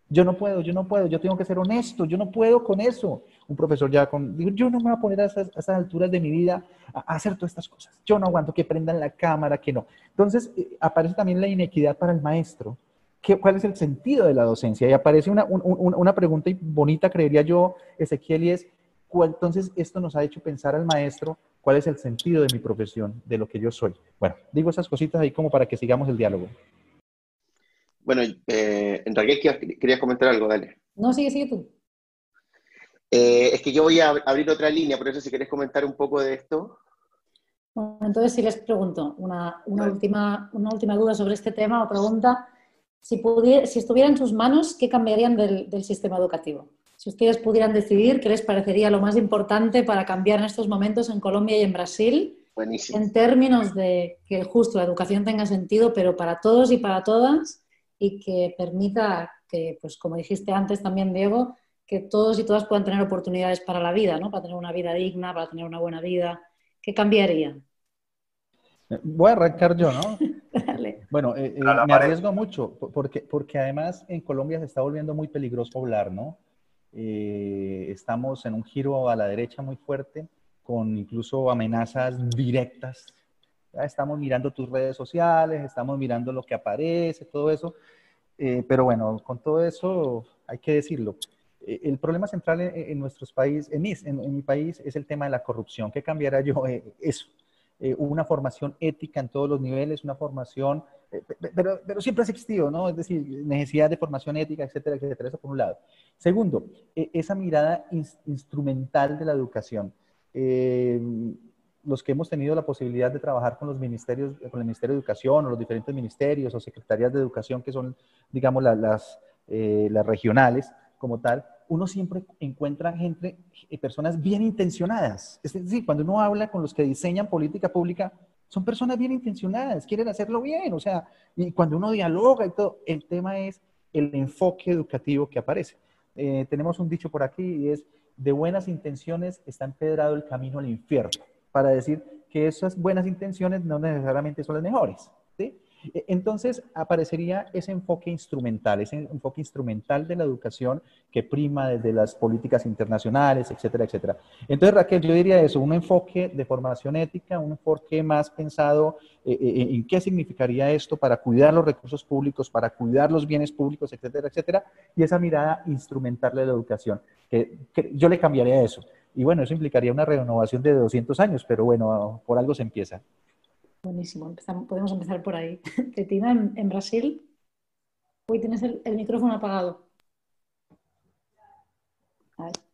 Yo no puedo, yo no puedo, yo tengo que ser honesto, yo no puedo con eso. Un profesor ya con, digo, yo no me voy a poner a esas, alturas de mi vida a, hacer todas estas cosas. Yo no aguanto que prendan la cámara, que no. Entonces aparece también la inequidad para el maestro cuál es el sentido de la docencia. Y aparece una, una pregunta bonita, creería yo, Ezequiel, y es, entonces esto nos ha hecho pensar al maestro cuál es el sentido de mi profesión, de lo que yo soy. Bueno, digo esas cositas ahí como para que sigamos el diálogo. Bueno, eh, Raquel, querías comentar algo, dale. No, sigue, sigue tú. Eh, es que yo voy a abrir otra línea, por eso si querés comentar un poco de esto. Bueno, entonces si les pregunto una, una última, una última duda sobre este tema o pregunta si, si estuviera en sus manos, ¿qué cambiarían del, sistema educativo? Si ustedes pudieran decidir qué les parecería lo más importante para cambiar en estos momentos en Colombia y en Brasil, en términos de que justo la educación tenga sentido, pero para todos y para todas, y que permita que, pues como dijiste antes también, Diego, que todos y todas puedan tener oportunidades para la vida, ¿no? Para tener una vida digna, para tener una buena vida. ¿Qué cambiaría? Voy a arrancar yo, ¿no? Bueno, eh, eh, me arriesgo mucho porque, porque además en Colombia se está volviendo muy peligroso hablar, ¿no? Eh, estamos en un giro a la derecha muy fuerte, con incluso amenazas directas. Estamos mirando tus redes sociales, estamos mirando lo que aparece, todo eso. pero bueno, con todo eso hay que decirlo. el problema central en, nuestros países, en mi, en, mi país, es el tema de la corrupción. ¿Qué cambiará yo? eso. una formación ética en todos los niveles, una formación eh, pero, pero siempre ha existido, ¿no? Es decir, necesidad de formación ética, etcétera, etcétera, eso por un lado. Segundo, e, esa mirada instrumental de la educación. Eh, los que hemos tenido la posibilidad de trabajar con los ministerios, con el Ministerio de Educación o los diferentes ministerios o secretarías de educación que son, digamos, las, eh, las regionales como tal, uno siempre encuentra gente, personas bien intencionadas. Es decir, cuando uno habla con los que diseñan política pública, son personas bien intencionadas, quieren hacerlo bien, o sea, y cuando uno dialoga y todo, el tema es el enfoque educativo que aparece. Eh, tenemos un dicho por aquí y es, de buenas intenciones está empedrado el camino al infierno, para decir que esas buenas intenciones no necesariamente son las mejores. ¿sí? E, entonces aparecería ese enfoque instrumental, ese enfoque instrumental de la educación que prima desde las políticas internacionales, etcétera, etcétera. Entonces, Raquel, yo diría eso, un enfoque de formación ética, un enfoque más pensado eh, eh, en qué significaría esto para cuidar los recursos públicos, para cuidar los bienes públicos, etcétera, etcétera, y esa mirada instrumental de la educación, que, yo le cambiaría eso. Y bueno, eso implicaría una renovación de 200 años, pero bueno, por algo se empieza. Buenísimo, podemos empezar por ahí. Tetina, en, Brasil, hoy tienes el, micrófono apagado.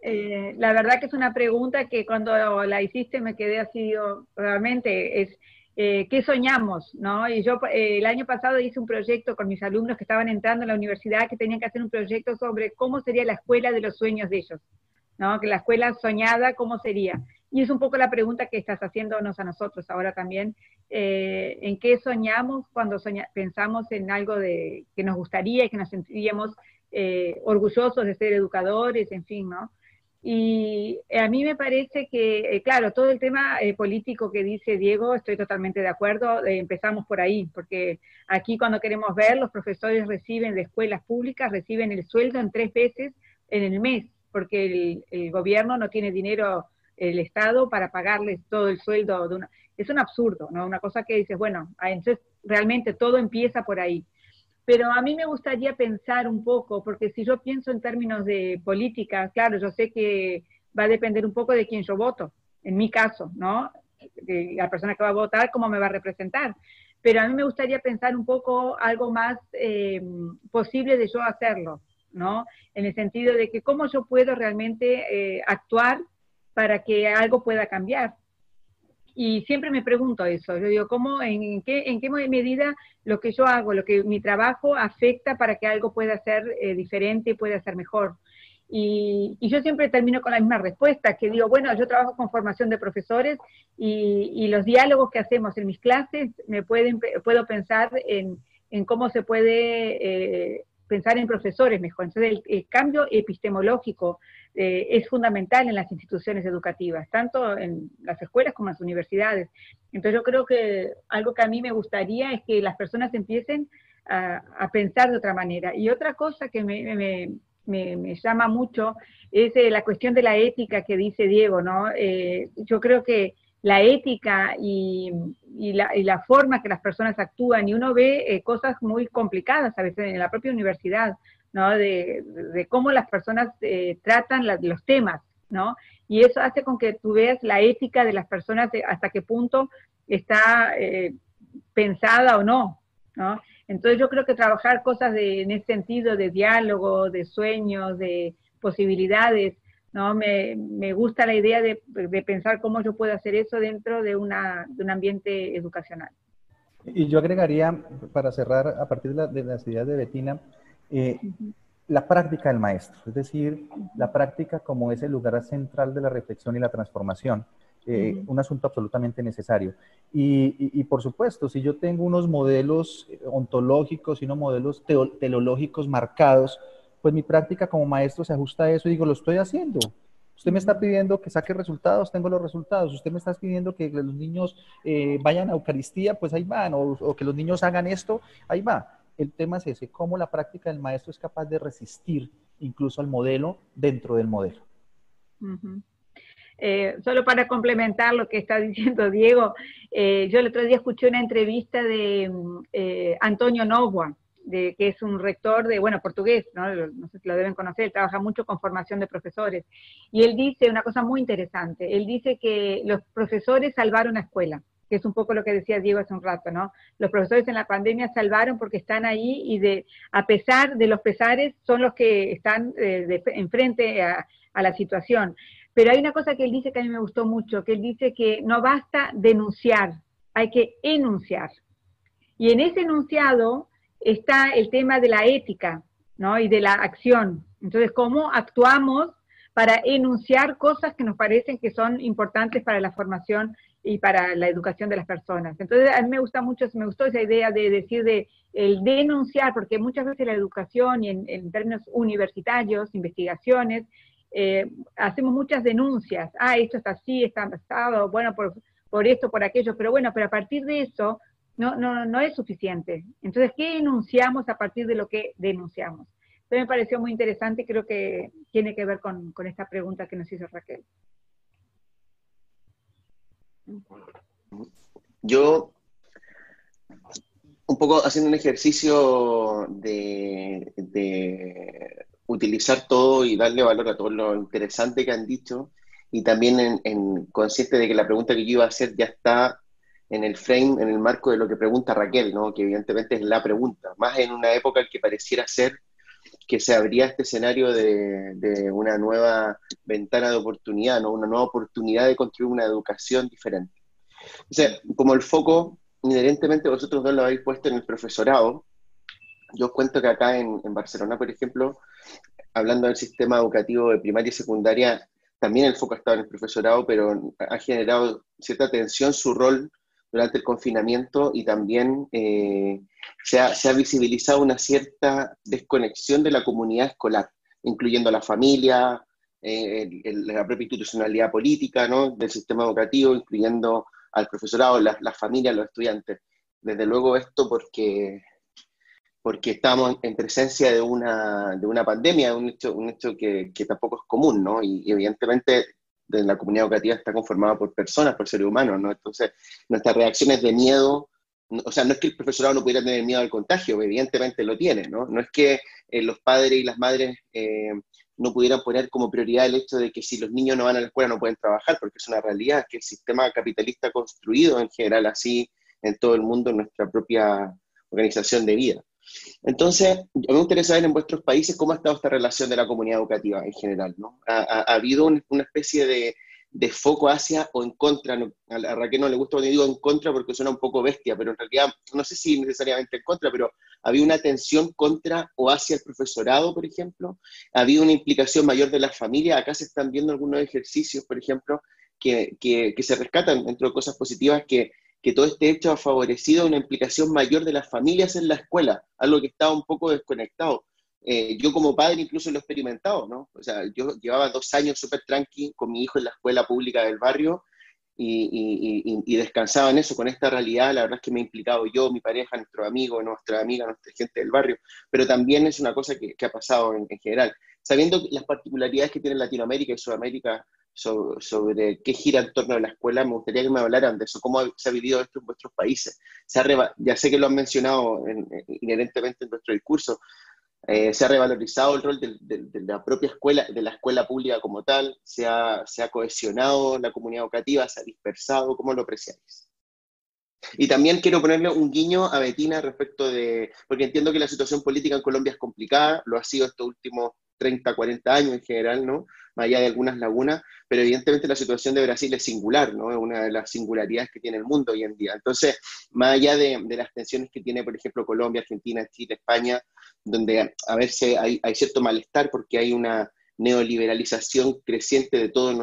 Eh, la verdad que es una pregunta que cuando la hiciste me quedé así, realmente es, eh, ¿qué soñamos? ¿no? Y yo eh, el año pasado hice un proyecto con mis alumnos que estaban entrando en la universidad que tenían que hacer un proyecto sobre cómo sería la escuela de los sueños de ellos, Que la escuela soñada, ¿cómo sería? Y es un poco la pregunta que estás haciéndonos a nosotros ahora también, eh, en qué soñamos cuando pensamos en algo de, que nos gustaría y que nos sentiríamos eh, orgullosos de ser educadores, en fin, ¿no? Y a mí me parece que, eh, claro, todo el tema político que dice Diego, estoy totalmente de acuerdo, empezamos por ahí, porque aquí cuando queremos ver, los profesores reciben de escuelas públicas, reciben el sueldo en tres veces en el mes, porque el, gobierno no tiene dinero el Estado para pagarles todo el sueldo de una... Es un absurdo, ¿no? Una cosa que dices, bueno, ah, entonces realmente todo empieza por ahí. Pero a mí me gustaría pensar un poco, porque si yo pienso en términos de política, claro, yo sé que va a depender un poco de quién yo voto, en mi caso, ¿no? La persona que va a votar, cómo me va a representar. Pero a mí me gustaría pensar un poco algo más eh, posible de yo hacerlo, ¿no? En el sentido de que cómo yo puedo realmente eh, actuar para que algo pueda cambiar. Y siempre me pregunto eso, yo digo, ¿cómo, en, qué, en qué medida lo que yo hago, lo que mi trabajo afecta para que algo pueda ser eh, diferente y pueda ser mejor? Y, yo siempre termino con la misma respuesta, que digo, bueno, yo trabajo con formación de profesores y, los diálogos que hacemos en mis clases, me pueden, puedo pensar en, cómo se puede eh, pensar en profesores mejor. Entonces, el, cambio epistemológico eh, es fundamental en las instituciones educativas, tanto en las escuelas como en las universidades. Entonces, yo creo que algo que a mí me gustaría es que las personas empiecen a, pensar de otra manera. Y otra cosa que me me, llama mucho es eh, la cuestión de la ética que dice Diego, ¿no? Eh, yo creo que la ética y, la, forma que las personas actúan, y uno ve eh, cosas muy complicadas a veces en la propia universidad, ¿no? De, cómo las personas tratan los temas, ¿no? Y eso hace con que tú veas la ética de las personas, hasta qué punto está pensada o no, ¿no? Entonces yo creo que trabajar cosas en ese sentido de diálogo, de sueños, de posibilidades, ¿no? Me, gusta la idea de, pensar cómo yo puedo hacer eso dentro de, una, de un ambiente educacional. Y yo agregaría, para cerrar, a partir de, las ideas de Betina, eh, la práctica del maestro, es decir, la práctica como ese lugar central de la reflexión y la transformación. Eh, un asunto absolutamente necesario. Y, por supuesto, si yo tengo unos modelos eh, ontológicos y unos modelos teológicos marcados, pues mi práctica como maestro se ajusta a eso y digo, lo estoy haciendo. Usted me está pidiendo que saque resultados, tengo los resultados. Usted me está pidiendo que los niños eh, vayan a Eucaristía, pues ahí van. O, que los niños hagan esto, ahí va. El tema es ese, cómo la práctica del maestro es capaz de resistir incluso al modelo dentro del modelo. Eh, solo para complementar lo que está diciendo Diego, eh, yo el otro día escuché una entrevista de mm, eh, Antonio Novoa, de, que es un rector de, bueno, portugués, ¿no? no sé si lo deben conocer, trabaja mucho con formación de profesores, y él dice una cosa muy interesante, él dice que los profesores salvaron la escuela, que es un poco lo que decía Diego hace un rato, ¿no? Los profesores en la pandemia salvaron porque están ahí y de, a pesar de los pesares, son los que están enfrente a, a la situación. Pero hay una cosa que él dice que a mí me gustó mucho, que él dice que no basta denunciar, hay que enunciar. Y en ese enunciado está el tema de la ética, ¿no? Y de la acción. Entonces, ¿cómo actuamos para enunciar cosas que nos parecen que son importantes para la formación y para la educación de las personas. Entonces, a mí me gusta mucho, me gustó esa idea de decir de el denunciar, porque muchas veces la educación y en, en términos universitarios, investigaciones, eh, hacemos muchas denuncias, ah, esto está así, está pasado, bueno, por, por esto, por aquello, pero bueno, pero a partir de eso no, no, no es suficiente. Entonces, ¿qué enunciamos a partir de lo que denunciamos? Me pareció muy interesante y creo que tiene que ver con, con esta pregunta que nos hizo Raquel. Yo, un poco haciendo un ejercicio de, de utilizar todo y darle valor a todo lo interesante que han dicho y también en, consciente de que la pregunta que yo iba a hacer ya está en el frame, en el marco de lo que pregunta Raquel, ¿no? que evidentemente es la pregunta, más en una época que pareciera ser que se abría este escenario de, de, una nueva ventana de oportunidad, ¿no? una nueva oportunidad de construir una educación diferente. O sea, como el foco inherentemente vosotros dos lo habéis puesto en el profesorado, yo os cuento que acá en, en Barcelona, por ejemplo, hablando del sistema educativo de primaria y secundaria, también el foco ha estado en el profesorado, pero ha generado cierta tensión su rol durante el confinamiento y también eh, se, ha, se, ha, visibilizado una cierta desconexión de la comunidad escolar, incluyendo la familia, eh, la propia institucionalidad política ¿no? del sistema educativo, incluyendo al profesorado, las la familias, los estudiantes. Desde luego esto porque porque estamos en presencia de una, de una pandemia, un hecho, un hecho que, que tampoco es común, ¿no? Y, evidentemente la comunidad educativa está conformada por personas, por seres humanos, ¿no? Entonces, nuestras reacciones de miedo, o sea, no es que el profesorado no pudiera tener miedo al contagio, evidentemente lo tiene, ¿no? No es que eh, los padres y las madres eh, no pudieran poner como prioridad el hecho de que si los niños no van a la escuela no pueden trabajar, porque es una realidad que el sistema capitalista construido en general así en todo el mundo, en nuestra propia organización de vida. Entonces, me gustaría saber en vuestros países cómo ha estado esta relación de la comunidad educativa en general, ¿no? ¿Ha, habido una especie de, de, foco hacia o en contra? a Raquel no le gusta cuando digo en contra porque suena un poco bestia, pero en realidad, no sé si necesariamente en contra, pero había una tensión contra o hacia el profesorado, por ejemplo. ¿Ha habido una implicación mayor de la familia? Acá se están viendo algunos ejercicios, por ejemplo, que, que, que se rescatan dentro de cosas positivas que que todo este hecho ha favorecido una implicación mayor de las familias en la escuela, algo que estaba un poco desconectado. Eh, yo como padre incluso lo he experimentado, ¿no? O sea, yo llevaba dos años súper tranqui con mi hijo en la escuela pública del barrio y, descansaba en eso, con esta realidad, la verdad es que me he implicado yo, mi pareja, nuestro amigo, nuestra amiga, nuestra gente del barrio, pero también es una cosa que, ha pasado en, en, general. Sabiendo las particularidades que tiene Latinoamérica y Sudamérica sobre, qué gira en torno a la escuela, me gustaría que me hablaran de eso, cómo se ha vivido esto en vuestros países. Se ya sé que lo han mencionado inherentemente en vuestro discurso, eh, se ha revalorizado el rol de, la propia escuela, de la escuela pública como tal, se ha, se ha cohesionado la comunidad educativa, se ha dispersado, ¿cómo lo apreciáis? Y también quiero ponerle un guiño a Betina respecto de, porque entiendo que la situación política en Colombia es complicada, lo ha sido estos últimos 30, 40 años en general, ¿no? Más allá de algunas lagunas, pero evidentemente la situación de Brasil es singular, ¿no? Es una de las singularidades que tiene el mundo hoy en día. Entonces, más allá de, las tensiones que tiene, por ejemplo, Colombia, Argentina, Chile, España, donde a veces hay, cierto malestar porque hay una neoliberalización creciente de todos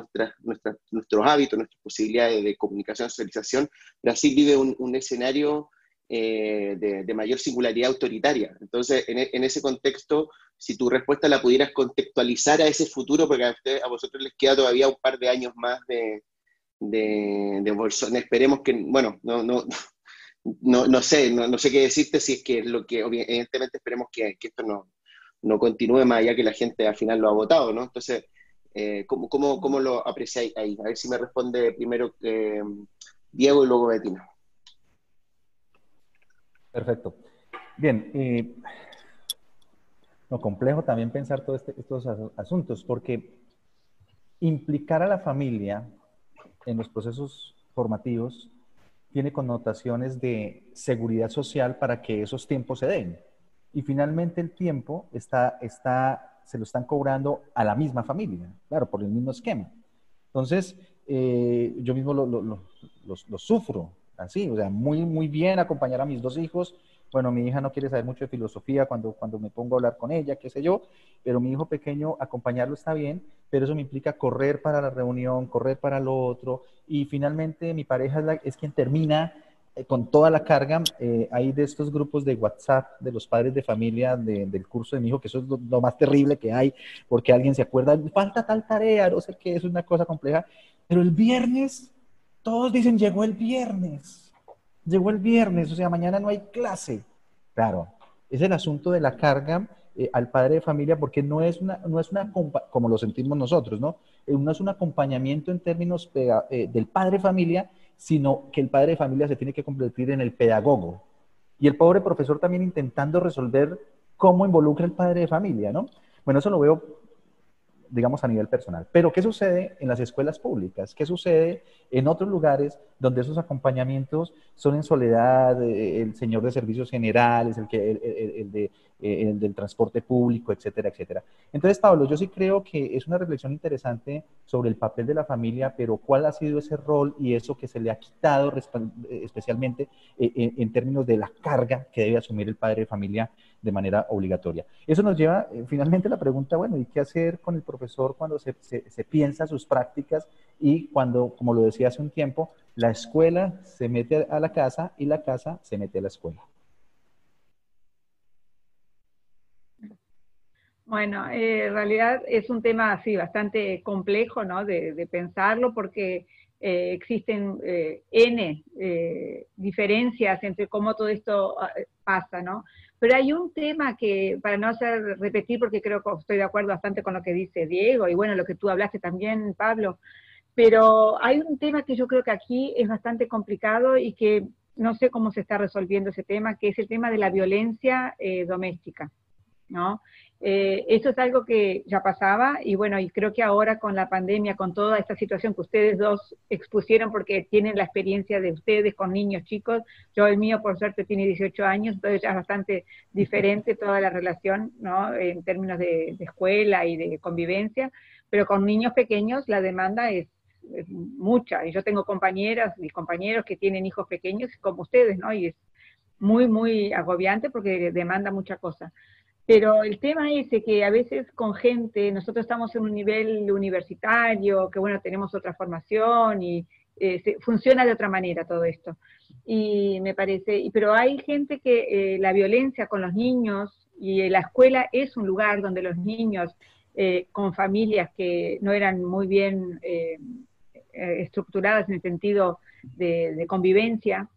nuestros hábitos, nuestras posibilidades de comunicación, socialización, Brasil vive un, escenario eh, de, mayor singularidad autoritaria. Entonces, en, ese contexto, si tu respuesta la pudieras contextualizar a ese futuro, porque a, a vosotros les queda todavía un par de años más de, de, de esperemos que, bueno, no, no, no, no sé, no, no, sé qué decirte si es que es lo que, evidentemente esperemos que, que esto no, no continúe más allá que la gente al final lo ha votado, ¿no? Entonces, eh, ¿cómo, cómo, cómo, lo apreciáis ahí? A ver si me responde primero eh, Diego y luego Betina. Perfecto. Bien, eh, no, complejo también pensar todos este, estos asuntos, porque implicar a la familia en los procesos formativos tiene connotaciones de seguridad social para que esos tiempos se den. Y finalmente el tiempo está, está, se lo están cobrando a la misma familia, claro, por el mismo esquema. Entonces, eh, yo mismo lo, lo, lo, lo, sufro así, o sea, muy, muy bien acompañar a mis dos hijos bueno, mi hija no quiere saber mucho de filosofía cuando, cuando me pongo a hablar con ella, qué sé yo, pero mi hijo pequeño, acompañarlo está bien, pero eso me implica correr para la reunión, correr para lo otro, y finalmente mi pareja es, quien termina eh, con toda la carga. Eh, hay de estos grupos de WhatsApp de los padres de familia del curso de mi hijo, que eso es lo, más terrible que hay, porque alguien se acuerda, falta tal tarea, no sé qué, es una cosa compleja, pero el viernes, todos dicen, llegó el viernes llegó el viernes, o sea, mañana no hay clase. Claro, es el asunto de la carga eh, al padre de familia porque no es una, no es una como lo sentimos nosotros, ¿no? Eh, no es un acompañamiento en términos eh, del padre de familia, sino que el padre de familia se tiene que convertir en el pedagogo. Y el pobre profesor también intentando resolver cómo involucra el padre de familia, ¿no? Bueno, eso lo veo digamos, a nivel personal. Pero, ¿qué sucede en las escuelas públicas? ¿Qué sucede en otros lugares donde esos acompañamientos son en soledad, eh, el señor de servicios generales, el, que, el, de, eh, el del transporte público, etcétera, etcétera? Entonces, Pablo, yo sí creo que es una reflexión interesante sobre el papel de la familia, pero cuál ha sido ese rol y eso que se le ha quitado eh, especialmente en términos de la carga que debe asumir el padre de familia de manera obligatoria. Eso nos lleva eh, finalmente a la pregunta, bueno, ¿y qué hacer con el profesor cuando se, se, piensa sus prácticas y cuando, como lo decía hace un tiempo, la escuela se mete a la casa y la casa se mete a la escuela? Bueno, eh, en realidad es un tema así bastante complejo, ¿no? De, pensarlo porque eh, existen N diferencias entre cómo todo esto ah, pasa, ¿no? Pero hay un tema que, para no hacer repetir, porque creo que estoy de acuerdo bastante con lo que dice Diego y bueno, lo que tú hablaste también, Pablo, pero hay un tema que yo creo que aquí es bastante complicado y que no sé cómo se está resolviendo ese tema, que es el tema de la violencia eh, doméstica, ¿no? Eh, eso es algo que ya pasaba y bueno, y creo que ahora con la pandemia, con toda esta situación que ustedes dos expusieron porque tienen la experiencia de ustedes con niños chicos, yo el mío por suerte tiene 18 años, entonces ya es bastante diferente toda la relación, ¿no? En términos de, escuela y de convivencia, pero con niños pequeños la demanda es, es mucha y yo tengo compañeras y compañeros que tienen hijos pequeños como ustedes, ¿no? Y es muy, muy agobiante porque demanda mucha cosa. Pero el tema es que a veces con gente, nosotros estamos en un nivel universitario, que bueno, tenemos otra formación y eh, funciona de otra manera todo esto. Y me parece, pero hay gente que eh, la violencia con los niños y la escuela es un lugar donde los niños eh, con familias que no eran muy bien estructuradas en el sentido de, convivencia,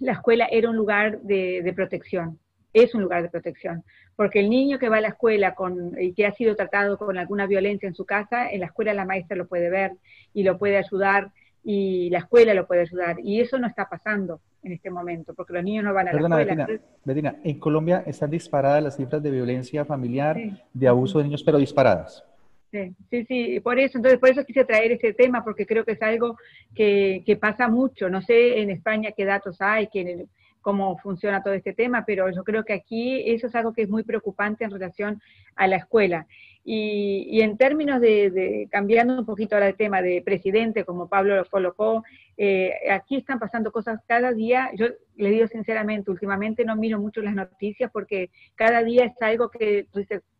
la escuela era un lugar de protección es un lugar de protección, porque el niño que va a la escuela con, y que ha sido tratado con alguna violencia en su casa, en la escuela la maestra lo puede ver y lo puede ayudar y la escuela lo puede ayudar. Y eso no está pasando en este momento, porque los niños no van a la escuela. Betina, en Colombia están disparadas las cifras de violencia familiar, de abuso de niños, pero disparadas. Sí, sí, sí, por eso, entonces por eso quise traer este tema, porque creo que es algo que, que pasa mucho. No sé en España qué datos hay, que en el, cómo funciona todo este tema, pero yo creo que aquí eso es algo que es muy preocupante en relación a la escuela. Y, en términos de, cambiando un poquito ahora el tema de presidente, como Pablo lo colocó, eh, aquí están pasando cosas cada día. Yo le digo sinceramente, últimamente no miro mucho las noticias porque cada día es algo que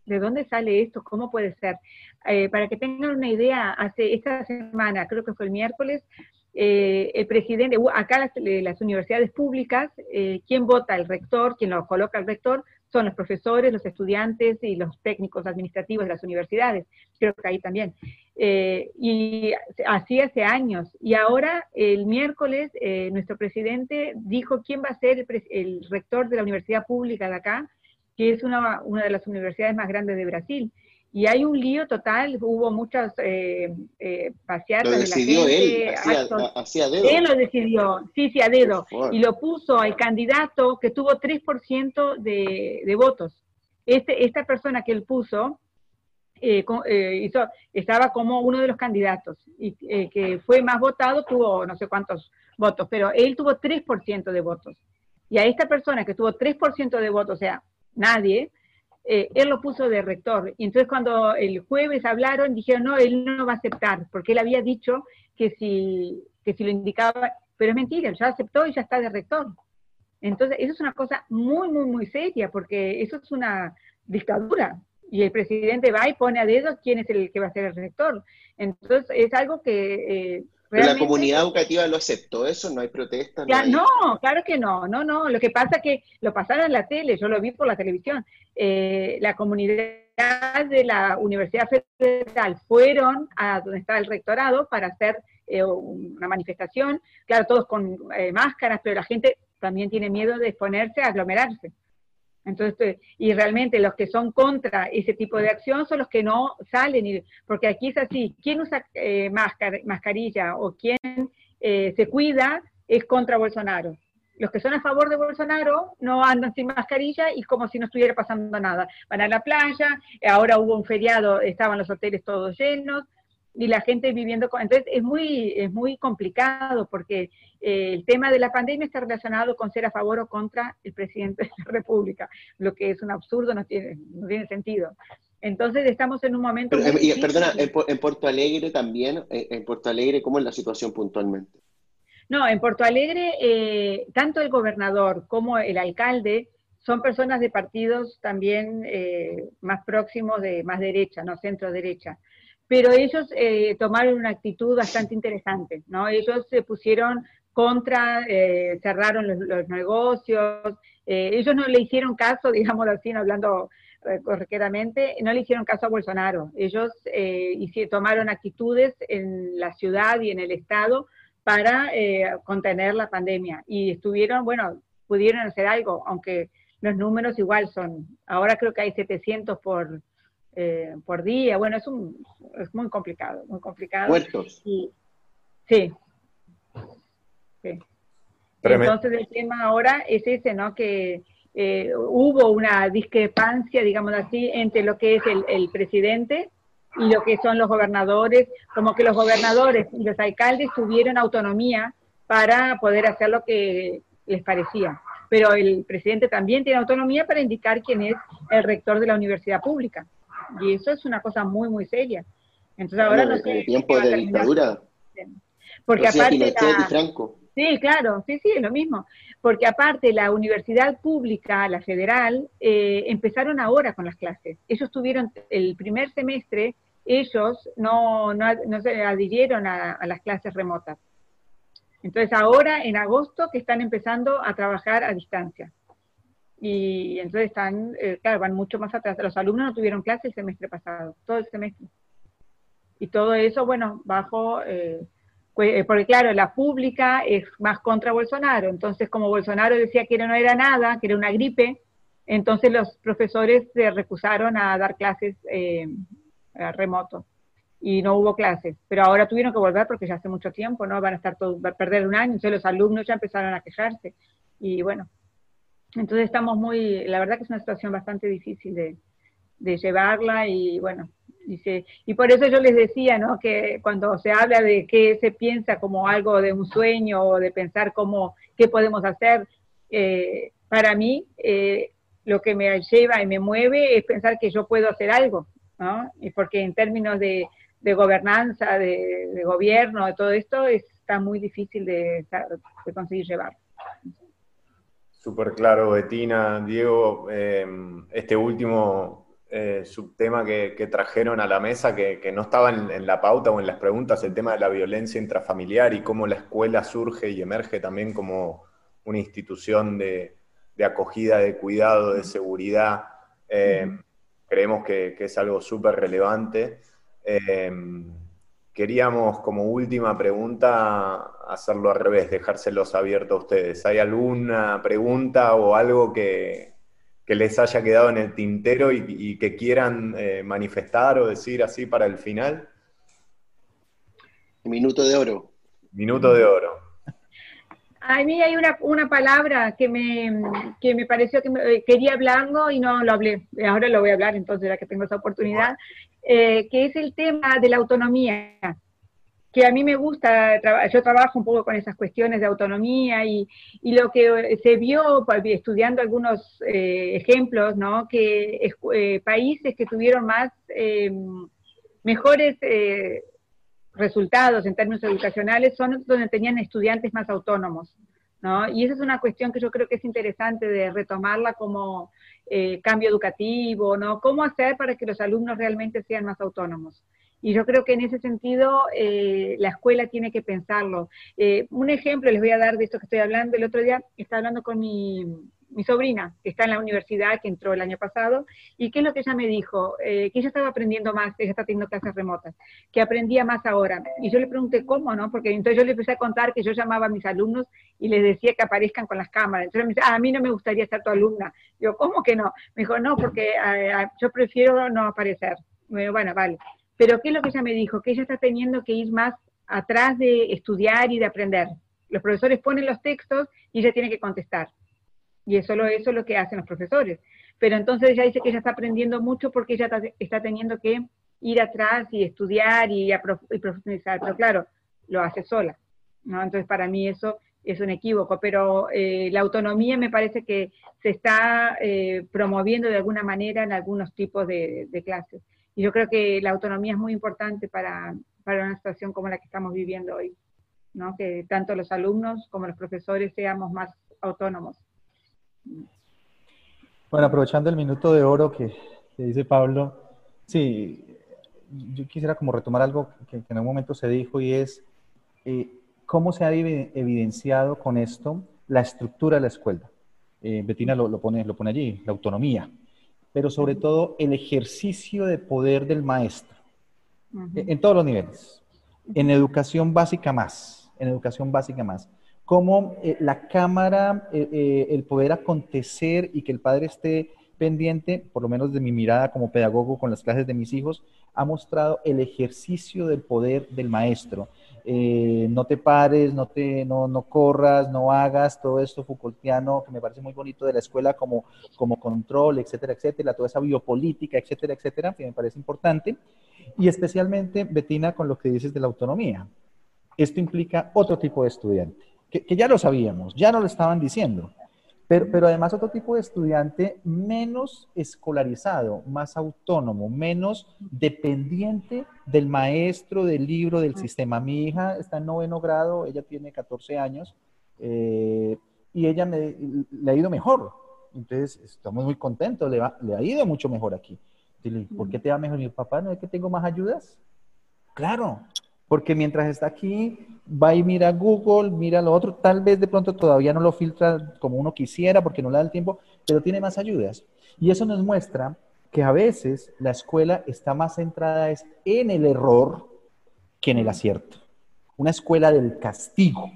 ¿de dónde sale esto? ¿Cómo puede ser? Eh, para que tengan una idea, hace esta semana, creo que fue el miércoles, eh, el presidente, acá las, universidades públicas, eh, quien vota el rector, quien lo coloca el rector, son los profesores, los estudiantes y los técnicos administrativos de las universidades, creo que ahí también. Eh, y así hace años. Y ahora, el miércoles, nuestro presidente dijo quién va a ser el, rector de la universidad pública de acá, que es una, una de las universidades más grandes de Brasil y hay un lío total, hubo muchas eh, eh, paseatas. Lo decidió él, hacía, dedo. Él lo decidió, sí, sí, a dedo. Y lo puso al candidato que tuvo 3% de, de votos. Este, esta persona que él puso eh, eh, hizo, estaba como uno de los candidatos y eh, que fue más votado tuvo no sé cuántos votos, pero él tuvo 3% de votos. Y a esta persona que tuvo 3% de votos, o sea, nadie, eh, él lo puso de rector. Y entonces cuando el jueves hablaron, dijeron, no, él no va a aceptar, porque él había dicho que si, que si lo indicaba, pero es mentira, ya aceptó y ya está de rector. Entonces, eso es una cosa muy, muy, muy seria, porque eso es una dictadura. Y el presidente va y pone a dedo quién es el que va a ser el rector. Entonces, es algo que eh, pero la comunidad educativa lo aceptó eso, no hay protesta. No, claro que no, no, no. Lo que pasa es que lo pasaron en la tele, yo lo vi por la televisión. Eh, la comunidad de la Universidad Federal fueron a donde estaba el rectorado para hacer eh, una manifestación, claro, todos con eh, máscaras, pero la gente también tiene miedo de exponerse a aglomerarse. Entonces, y realmente los que son contra ese tipo de acción son los que no salen, y, porque aquí es así, quien usa eh, mascarilla o quien eh, se cuida es contra Bolsonaro. Los que son a favor de Bolsonaro no andan sin mascarilla y como si no estuviera pasando nada. Van a la playa, ahora hubo un feriado, estaban los hoteles todos llenos, y la gente viviendo con... Entonces es muy, es muy complicado porque eh, el tema de la pandemia está relacionado con ser a favor o contra el presidente de la República, lo que es un absurdo, no tiene, no tiene sentido. Entonces estamos en un momento... Eh, perdona, en, Puerto Alegre también, eh, en Puerto Alegre, ¿cómo es la situación puntualmente? No, en Puerto Alegre, tanto el gobernador como el alcalde son personas de partidos también más próximos de más derecha, no centro derecha pero ellos eh, tomaron una actitud bastante interesante, ¿no? Ellos se pusieron contra, eh, cerraron los, negocios, eh, ellos no le hicieron caso, digamos así, hablando correctamente, no le hicieron caso a Bolsonaro. Ellos tomaron actitudes en la ciudad y en el Estado para contener la pandemia y estuvieron, bueno, pudieron hacer algo, aunque los números igual son, ahora creo que hay 700 por, eh, por día. Bueno, es, un, es muy complicado, muy complicado. Muertos. sí. sí. Entonces el tema ahora es ese, ¿no? Que, eh, hubo una discrepancia, digamos así, entre lo que es el, presidente y lo que son los gobernadores, como que los gobernadores y los alcaldes tuvieron autonomía para poder hacer lo que les parecía. Pero el presidente también tiene autonomía para indicar quién es el rector de la universidad pública. Y eso es una cosa muy, muy seria. Entonces ahora no sé. tiempo de dictadura. Porque aparte. Sí, claro, sí, sí, es lo mismo. Porque aparte la universidad pública, la federal, eh, empezaron ahora con las clases. Ellos tuvieron el primer semestre, ellos no, no, se adhirieron a, las clases remotas. Entonces ahora, en agosto, que están empezando a trabajar a distancia. Y entonces están, eh, claro, van mucho más atrás. Los alumnos no tuvieron clase el semestre pasado, todo el semestre. Y todo eso, bueno, bajo... Eh, eh, porque claro, la pública es más contra Bolsonaro, entonces como Bolsonaro decía que no era nada, que era una gripe, entonces los profesores se recusaron a dar clases eh, remoto y no hubo clases, pero ahora tuvieron que volver porque ya hace mucho tiempo, ¿no? Van a estar todos, va a perder un año, entonces los alumnos ya empezaron a quejarse y bueno, entonces estamos muy, la verdad que es una situación bastante difícil de, llevarla y bueno, Dice, y por eso yo les decía, ¿no? Que cuando se habla de que se piensa como algo de un sueño o de pensar cómo, qué podemos hacer, eh, para mí eh, lo que me lleva y me mueve es pensar que yo puedo hacer algo, ¿no? Y porque en términos de, gobernanza, de, gobierno, de todo esto, está muy difícil de, de conseguir llevar. Súper claro, Betina. Diego, eh, este último eh, subtema que, trajeron a la mesa que, no estaba en, la pauta o en las preguntas, el tema de la violencia intrafamiliar y cómo la escuela surge y emerge también como una institución de, acogida, de cuidado, de seguridad. Eh, creemos que, es algo súper relevante. Queríamos como última pregunta hacerlo al revés, dejárselos abiertos a ustedes. ¿Hay alguna pregunta o algo que, que les haya quedado en el tintero y, que quieran eh, manifestar o decir así para el final? Minuto de oro. Minuto de oro. A mí hay una, palabra que me, que me pareció que eh, quería hablarlo y no lo hablé. Ahora lo voy a hablar entonces, ya que tengo esa oportunidad, eh, que es el tema de la autonomía que a mí me gusta, yo trabajo un poco con esas cuestiones de autonomía y, lo que se vio estudiando algunos eh, ejemplos, ¿no? que eh, países que tuvieron más, em, mejores eh, resultados en términos educacionales son donde tenían estudiantes más autónomos. ¿no? Y esa es una cuestión que yo creo que es interesante de retomarla como cambio educativo, ¿no? ¿Cómo hacer para que los alumnos realmente sean más autónomos? Y yo creo que en ese sentido eh, la escuela tiene que pensarlo. Eh, un ejemplo les voy a dar de esto que estoy hablando. El otro día estaba hablando con mi, sobrina, que está en la universidad, que entró el año pasado, y qué es lo que ella me dijo, eh, que ella estaba aprendiendo más, ella está teniendo clases remotas, que aprendía más ahora. Y yo le pregunté cómo, ¿no? Porque entonces yo le empecé a contar que yo llamaba a mis alumnos y les decía que aparezcan con las cámaras. Entonces me dice, ah, a mí no me gustaría ser tu alumna. Digo, ¿cómo que no? Me dijo, no, porque yo prefiero no aparecer. bueno, vale. Pero ¿qué es lo que ella me dijo? Que ella está teniendo que ir más atrás de estudiar y de aprender. Los profesores ponen los textos y ella tiene que contestar. Y eso, eso es lo que hacen los profesores. Pero entonces ella dice que ella está aprendiendo mucho porque ella está, teniendo que ir atrás y estudiar y, profundizar. Pero claro, lo hace sola. ¿no? Entonces para mí eso es un equívoco, pero eh, la autonomía me parece que se está eh, promoviendo de alguna manera en algunos tipos de clases. Y yo creo que la autonomía es muy importante para, para una situación como la que estamos viviendo hoy, ¿no? que tanto los alumnos como los profesores seamos más autónomos. Bueno, aprovechando el minuto de oro que, dice Pablo, sí, yo quisiera como retomar algo que, en un momento se dijo y es eh, cómo se ha evidenciado con esto la estructura de la escuela. Eh, Betina lo, lo, pone, lo pone allí, la autonomía pero sobre todo el ejercicio de poder del maestro, en todos los niveles, en educación básica más, en educación básica más. Cómo eh, la cámara, eh, eh, el poder acontecer y que el padre esté pendiente, por lo menos de mi mirada como pedagogo con las clases de mis hijos, ha mostrado el ejercicio del poder del maestro. Eh, no te pares, no, te, no, no, corras, no hagas todo esto Foucaultiano, que me parece muy bonito de la escuela como, como control, etcétera, etcétera, toda esa biopolítica, etcétera, etcétera, que me parece importante. Y especialmente, Betina, con lo que dices de la autonomía. Esto implica otro tipo de estudiante, que, que ya lo sabíamos, ya nos lo estaban diciendo, pero, además otro tipo de estudiante menos escolarizado, más autónomo, menos dependiente del maestro, del libro, del sistema. Mi hija está en noveno grado, ella tiene 14 años eh, y ella me, le ha ido mejor. Entonces, estamos muy contentos, le, le ha ido mucho mejor aquí. ¿Por qué te va mejor? Mi papá, ¿no es que tengo más ayudas? Claro, porque mientras está aquí, va y mira Google, mira lo otro, tal vez de pronto todavía no lo filtra como uno quisiera porque no le da el tiempo, pero tiene más ayudas. Y eso nos muestra que a veces la escuela está más centrada en el error que en el acierto. Una escuela del castigo.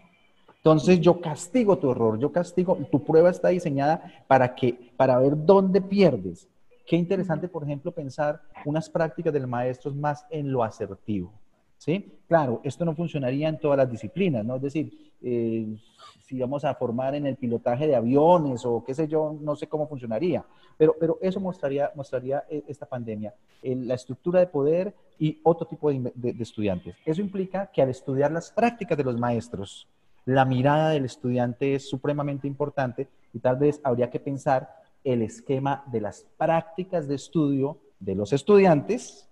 Entonces yo castigo tu error, yo castigo, tu prueba está diseñada para que para ver dónde pierdes. Qué interesante, por ejemplo, pensar unas prácticas del maestro más en lo asertivo. ¿Sí? Claro, esto no funcionaría en todas las disciplinas, ¿no? Es decir, eh, si vamos a formar en el pilotaje de aviones o qué sé yo, no sé cómo funcionaría, pero, pero eso mostraría, mostraría eh, esta pandemia, la estructura de poder y otro tipo de estudiantes. Eso implica que al estudiar las prácticas de los maestros, la mirada del estudiante es supremamente importante y tal vez habría que pensar el esquema de las prácticas de estudio de los estudiantes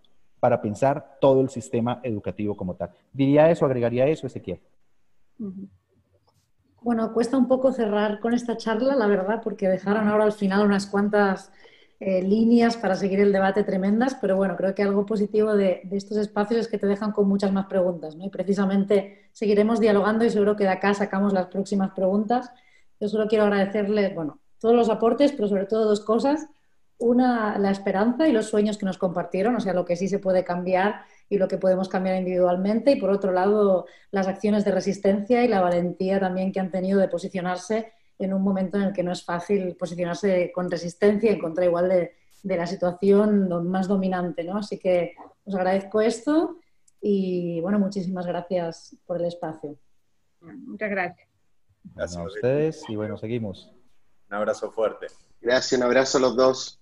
para pensar todo el sistema educativo como tal. ¿Diría eso, agregaría eso, Ezequiel? Bueno, cuesta un poco cerrar con esta charla, la verdad, porque dejaron ahora al final unas cuantas eh, líneas para seguir el debate tremendas, pero bueno, creo que algo positivo de, estos espacios es que te dejan con muchas más preguntas, ¿no? Y precisamente seguiremos dialogando y seguro que de acá sacamos las próximas preguntas. Yo solo quiero agradecerles, bueno, todos los aportes, pero sobre todo dos cosas. Una, la esperanza y los sueños que nos compartieron, o sea, lo que sí se puede cambiar y lo que podemos cambiar individualmente. Y por otro lado, las acciones de resistencia y la valentía también que han tenido de posicionarse en un momento en el que no es fácil posicionarse con resistencia en contra igual de, de la situación más dominante. ¿no? Así que os agradezco esto y bueno, muchísimas gracias por el espacio. Muchas gracias. Gracias a ustedes y bueno, seguimos. Un abrazo fuerte. Gracias, un abrazo a los dos.